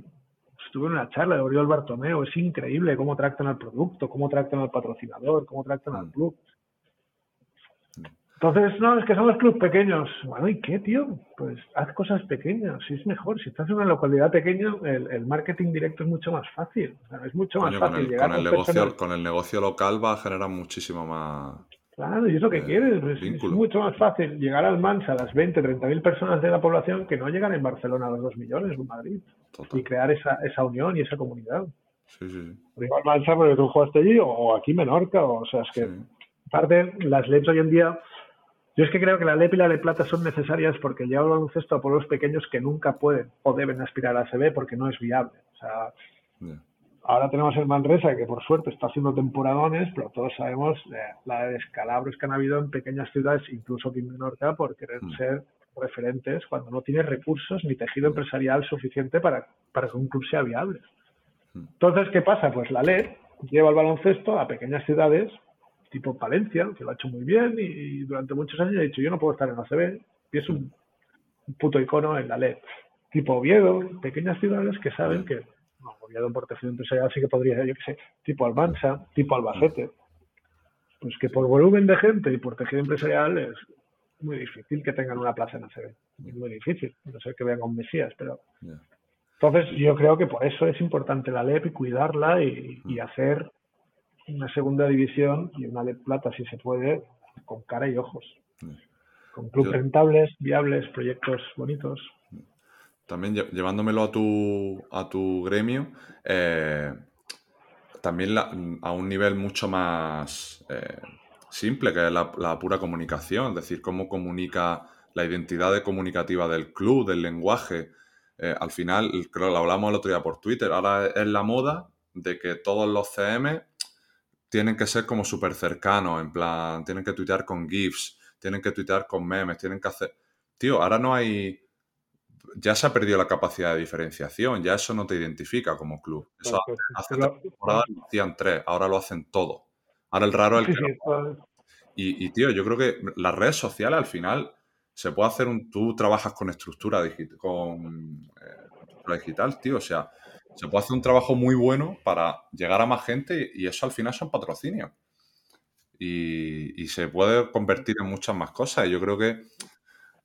Estuve en una charla de Oriol Bartomeu, es increíble cómo tratan al producto, cómo tratan al patrocinador, cómo tratan al mm. club. Entonces, no, es que somos clubes pequeños. Bueno, ¿y qué, tío? Pues haz cosas pequeñas, si es mejor. Si estás en una localidad pequeña, el, marketing directo es mucho más fácil. es mucho más fácil con el, llegar con el negocio, Con el negocio local va a generar muchísimo más. Claro, y es lo que eh, quieres. Pues, es, mucho más fácil llegar al Mansa a las 20, 30 mil personas de la población que no llegan en Barcelona a los 2 millones o en Madrid. Y crear esa, esa unión y esa comunidad. Sí, sí. Digo al Mansa porque tú jugaste allí o, aquí Menorca. O, o sea, es que, aparte, las leyes hoy en día yo es que creo que la LEP y la LE Plata son necesarias porque lleva el baloncesto a pueblos pequeños que nunca pueden o deben aspirar a CB porque no es viable. O sea, ahora tenemos el Manresa que por suerte está haciendo temporadones, pero todos sabemos la de descalabros que han habido en pequeñas ciudades, incluso aquí en Menorca, por querer mm. ser referentes cuando no tiene recursos ni tejido empresarial suficiente para, para que un club sea viable. Mm. Entonces, ¿qué pasa? Pues la LEP lleva el baloncesto a pequeñas ciudades tipo Palencia, que lo ha hecho muy bien y, durante muchos años ha dicho yo no puedo estar en ACB y es un, puto icono en la LED. Tipo Oviedo, pequeñas ciudades que saben que, no, Oviedo por tejido empresarial sí que podría, yo que sé, tipo Almansa, tipo Albacete. Pues que por volumen de gente y por tejido empresarial es muy difícil que tengan una plaza en ACB. Muy difícil, no sé que venga un Mesías, pero... Entonces yo creo que por eso es importante la LEP y cuidarla y, y hacer una segunda división y una LEP Plata, si se puede, con cara y ojos. Con clubes rentables, viables, proyectos bonitos. También llevándomelo a tu, a tu gremio, eh, también a un nivel mucho más eh, simple, que es la, pura comunicación, es decir, cómo comunica la identidad comunicativa del club, del lenguaje. Eh, al final, creo lo hablamos el otro día por Twitter, ahora es la moda de que todos los CM tienen que ser como súper cercanos, en plan, tienen que tuitear con GIFs, tienen que tuitear con memes, tienen que hacer... Tío, ahora no hay ya se ha perdido la capacidad de diferenciación, ya eso no te identifica como club. Eso hace, tres temporadas lo hacían tres, ahora lo hacen todo. Ahora el raro es el que y, tío, yo creo que las redes sociales al final se puede hacer un... Tú trabajas con estructura, digital, con, eh, digital, tío, o sea, se puede hacer un trabajo muy bueno para llegar a más gente y eso al final son patrocinios. Y, y se puede convertir en muchas más cosas. Y yo creo que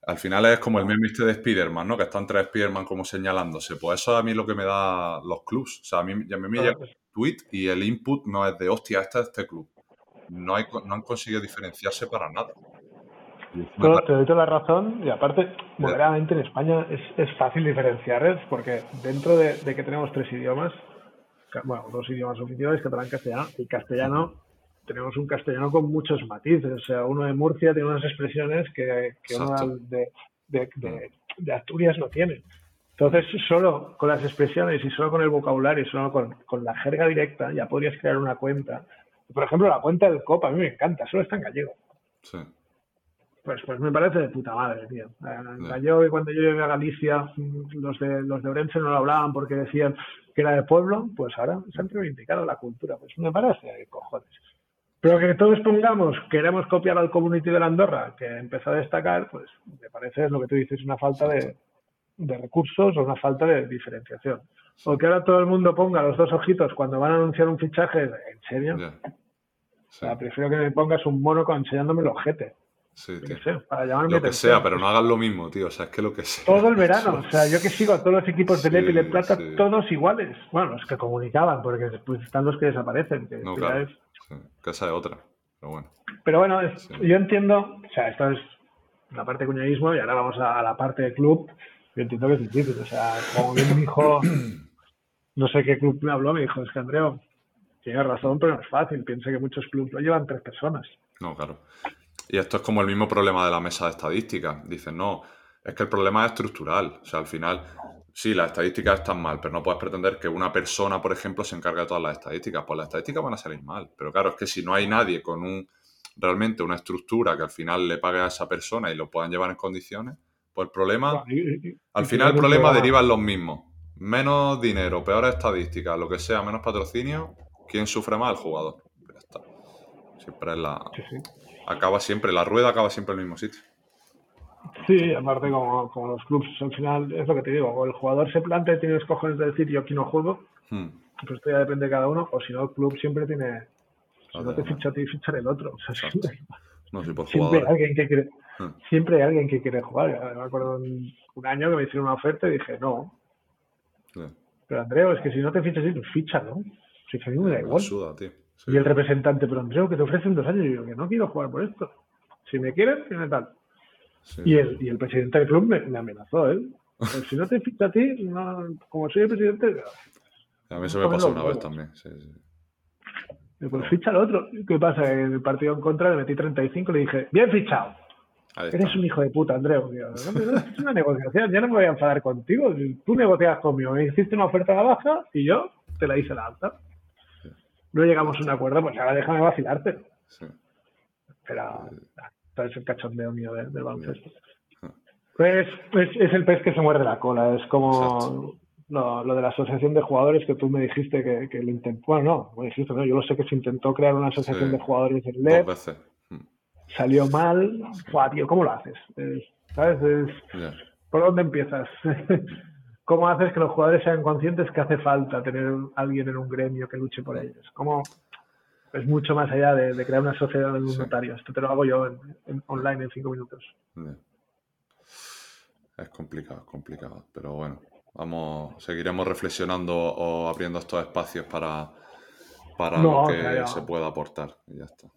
al final es como el meme este de Spider-Man, ¿no? Que están tres Spider-Man como señalándose. Pues eso a mí es lo que me da los clubs. O sea, a mí, a mí me llega un tweet y el input no es de, hostia, este es este club. No, hay, no han conseguido diferenciarse para nada. Te doy toda la razón y aparte, moderadamente en España es, es fácil diferenciarles porque dentro de, de, que tenemos tres idiomas, bueno, dos idiomas oficiales, catalán y castellano, y castellano tenemos un castellano con muchos matices. O sea, uno de Murcia tiene unas expresiones que, uno de, de, Asturias no tiene. Entonces, solo con las expresiones y solo con el vocabulario y solo con, la jerga directa ya podrías crear una cuenta. Por ejemplo, la cuenta del COP a mí me encanta, solo está en gallego. Sí. Pues, pues me parece de puta madre, tío. En gallego, cuando yo llegué a Galicia, los de, los de Orense no lo hablaban porque decían que era de pueblo, pues ahora se han reivindicado la cultura. Pues me parece de cojones. Pero que todos pongamos, queremos copiar al community de la Andorra, que empezó a destacar, pues me parece lo que tú dices, una falta de, recursos o una falta de diferenciación. O que ahora todo el mundo ponga los dos ojitos cuando van a anunciar un fichaje, ¿en serio? prefiero que me pongas un mono con enseñándome el ojete. Sí, para llamarme lo que sea, pero no hagas lo mismo, tío. O sea, es que lo que sea. Todo el verano. *laughs* O sea, yo que sigo a todos los equipos de LEP y de Plata, todos iguales. Bueno, los que comunicaban, porque después están los que desaparecen. Que no, claro. Que esa es otra, pero bueno. Pero bueno, yo entiendo, o sea, esto es la parte de cuñadismo y ahora vamos a, la parte de club. Yo entiendo que es difícil, o sea, como bien me dijo, *coughs* no sé qué club me habló, me dijo, es que Andreo, tiene razón, pero no es fácil. Piensa que muchos clubes lo llevan tres personas. No, claro. Y esto es como el mismo problema de la mesa de estadística. Dicen, no, es que el problema es estructural. O sea, al final, sí, las estadísticas están mal, pero no puedes pretender que una persona, por ejemplo, se encargue de todas las estadísticas. Pues las estadísticas van a salir mal. Pero claro, es que si no hay nadie con un realmente una estructura que al final le pague a esa persona y lo puedan llevar en condiciones, pues el problema, al final el problema deriva en los mismos. Menos dinero, peores estadísticas, lo que sea, menos patrocinio, ¿quién sufre más? El jugador. Ya está. Siempre es la... Acaba siempre, la rueda acaba siempre en el mismo sitio. Sí, aparte como, como los clubes al final es lo que te digo, o el jugador se plantea y tiene los cojones de decir yo aquí no juego, hmm. pues esto ya depende de cada uno, o si no el club siempre tiene, si no te ficha a ti, fichar el otro. siempre, no, por siempre hay alguien que quiere, hmm. siempre hay alguien que quiere jugar. me acuerdo un, un, año que me hicieron una oferta y dije no. Pero Andreo, es que si no te fichas, pues ficha, ¿no? Si a mí me da igual. Y el representante, pero Andreo, que te ofrecen dos años, y yo que no quiero jugar por esto. Si me quieren, tiene tal. Y, el, y el presidente del club me, amenazó, ¿eh? Pues si no te ficha a ti, no, como soy el presidente. A mí eso me pasó una vez también. Sí, sí. Pues ficha al otro. ¿Qué pasa? En el partido en contra le metí 35 y le dije, bien fichado. Eres un hijo de puta, Andreu. es una negociación. Ya no me voy a enfadar contigo. Tú negocias conmigo. Me hiciste una oferta a la baja y yo te la hice a la alta. No llegamos a un acuerdo, pues ahora déjame vacilarte. Sí. Pero es el cachondeo mío del, baloncesto. Pues es, el pez que se muerde la cola, es como lo, de la asociación de jugadores que tú me dijiste que, que lo intentó. Bueno, no, me dijiste, no, yo lo sé que se intentó crear una asociación de jugadores en LEP. Mm. Salió mal. tío, ¿cómo lo haces? ¿Sabes? ¿Por dónde empiezas? *laughs* ¿Cómo haces que los jugadores sean conscientes que hace falta tener alguien en un gremio que luche por ellos? ¿Cómo, es mucho más allá de, crear una sociedad en un notario. Esto te lo hago yo en, online en cinco minutos. Es complicado, complicado. Pero bueno, vamos, seguiremos reflexionando o abriendo estos espacios para, para lo que se pueda aportar.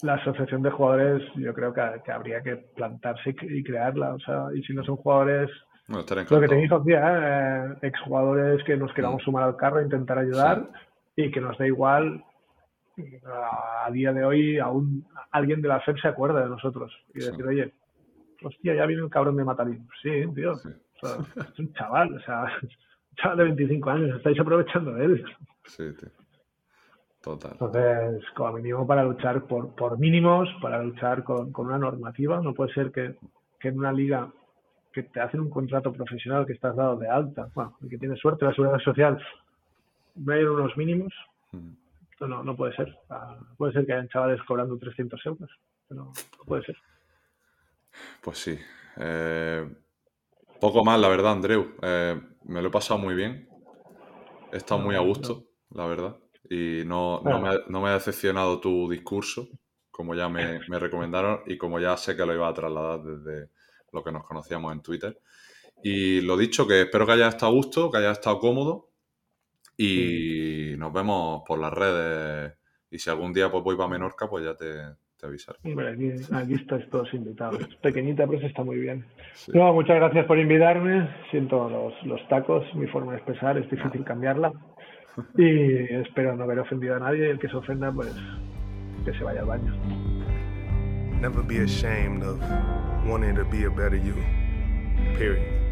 La asociación de jugadores, yo creo que, habría que plantarse y, crearla. O sea, y si no son jugadores. Lo que te dijo, eh, exjugadores que nos queramos sumar al carro, intentar ayudar y que nos da igual a día de hoy aún alguien de la FEP se acuerda de nosotros y decir, oye, hostia, ya viene el cabrón de Matarín. Sí, tío, es un chaval, o sea, un chaval de 25 años, estáis aprovechando de él. Sí, tío. Total. Entonces, como mínimo para luchar por, por mínimos, para luchar con, con una normativa, no puede ser que, que en una liga que te hacen un contrato profesional que estás dado de alta, bueno, y que tienes suerte, la seguridad social, no hay unos mínimos, mm no, no puede ser. Ah, puede ser que hayan chavales cobrando 300 euros, pero no puede ser. Pues sí. Eh, poco más, la verdad, Andreu. Eh, me lo he pasado muy bien. He estado muy a gusto, la verdad. Y no, me, ha decepcionado tu discurso, como ya me, *laughs* me, recomendaron y como ya sé que lo iba a trasladar desde lo que nos conocíamos en Twitter. Y lo dicho, que espero que haya estado a gusto, que haya estado cómodo y nos vemos por las redes. Y si algún día pues voy para Menorca, pues ya te, te avisaré. aquí, aquí estáis todos invitados. *laughs* pequeñita, pero está muy bien. No, muchas gracias por invitarme. Siento los, los tacos, mi forma de expresar, es difícil cambiarla. *laughs* Y espero no haber ofendido a nadie. Y el que se ofenda, pues que se vaya al baño. Never be ashamed of wanting to be a better you. Period.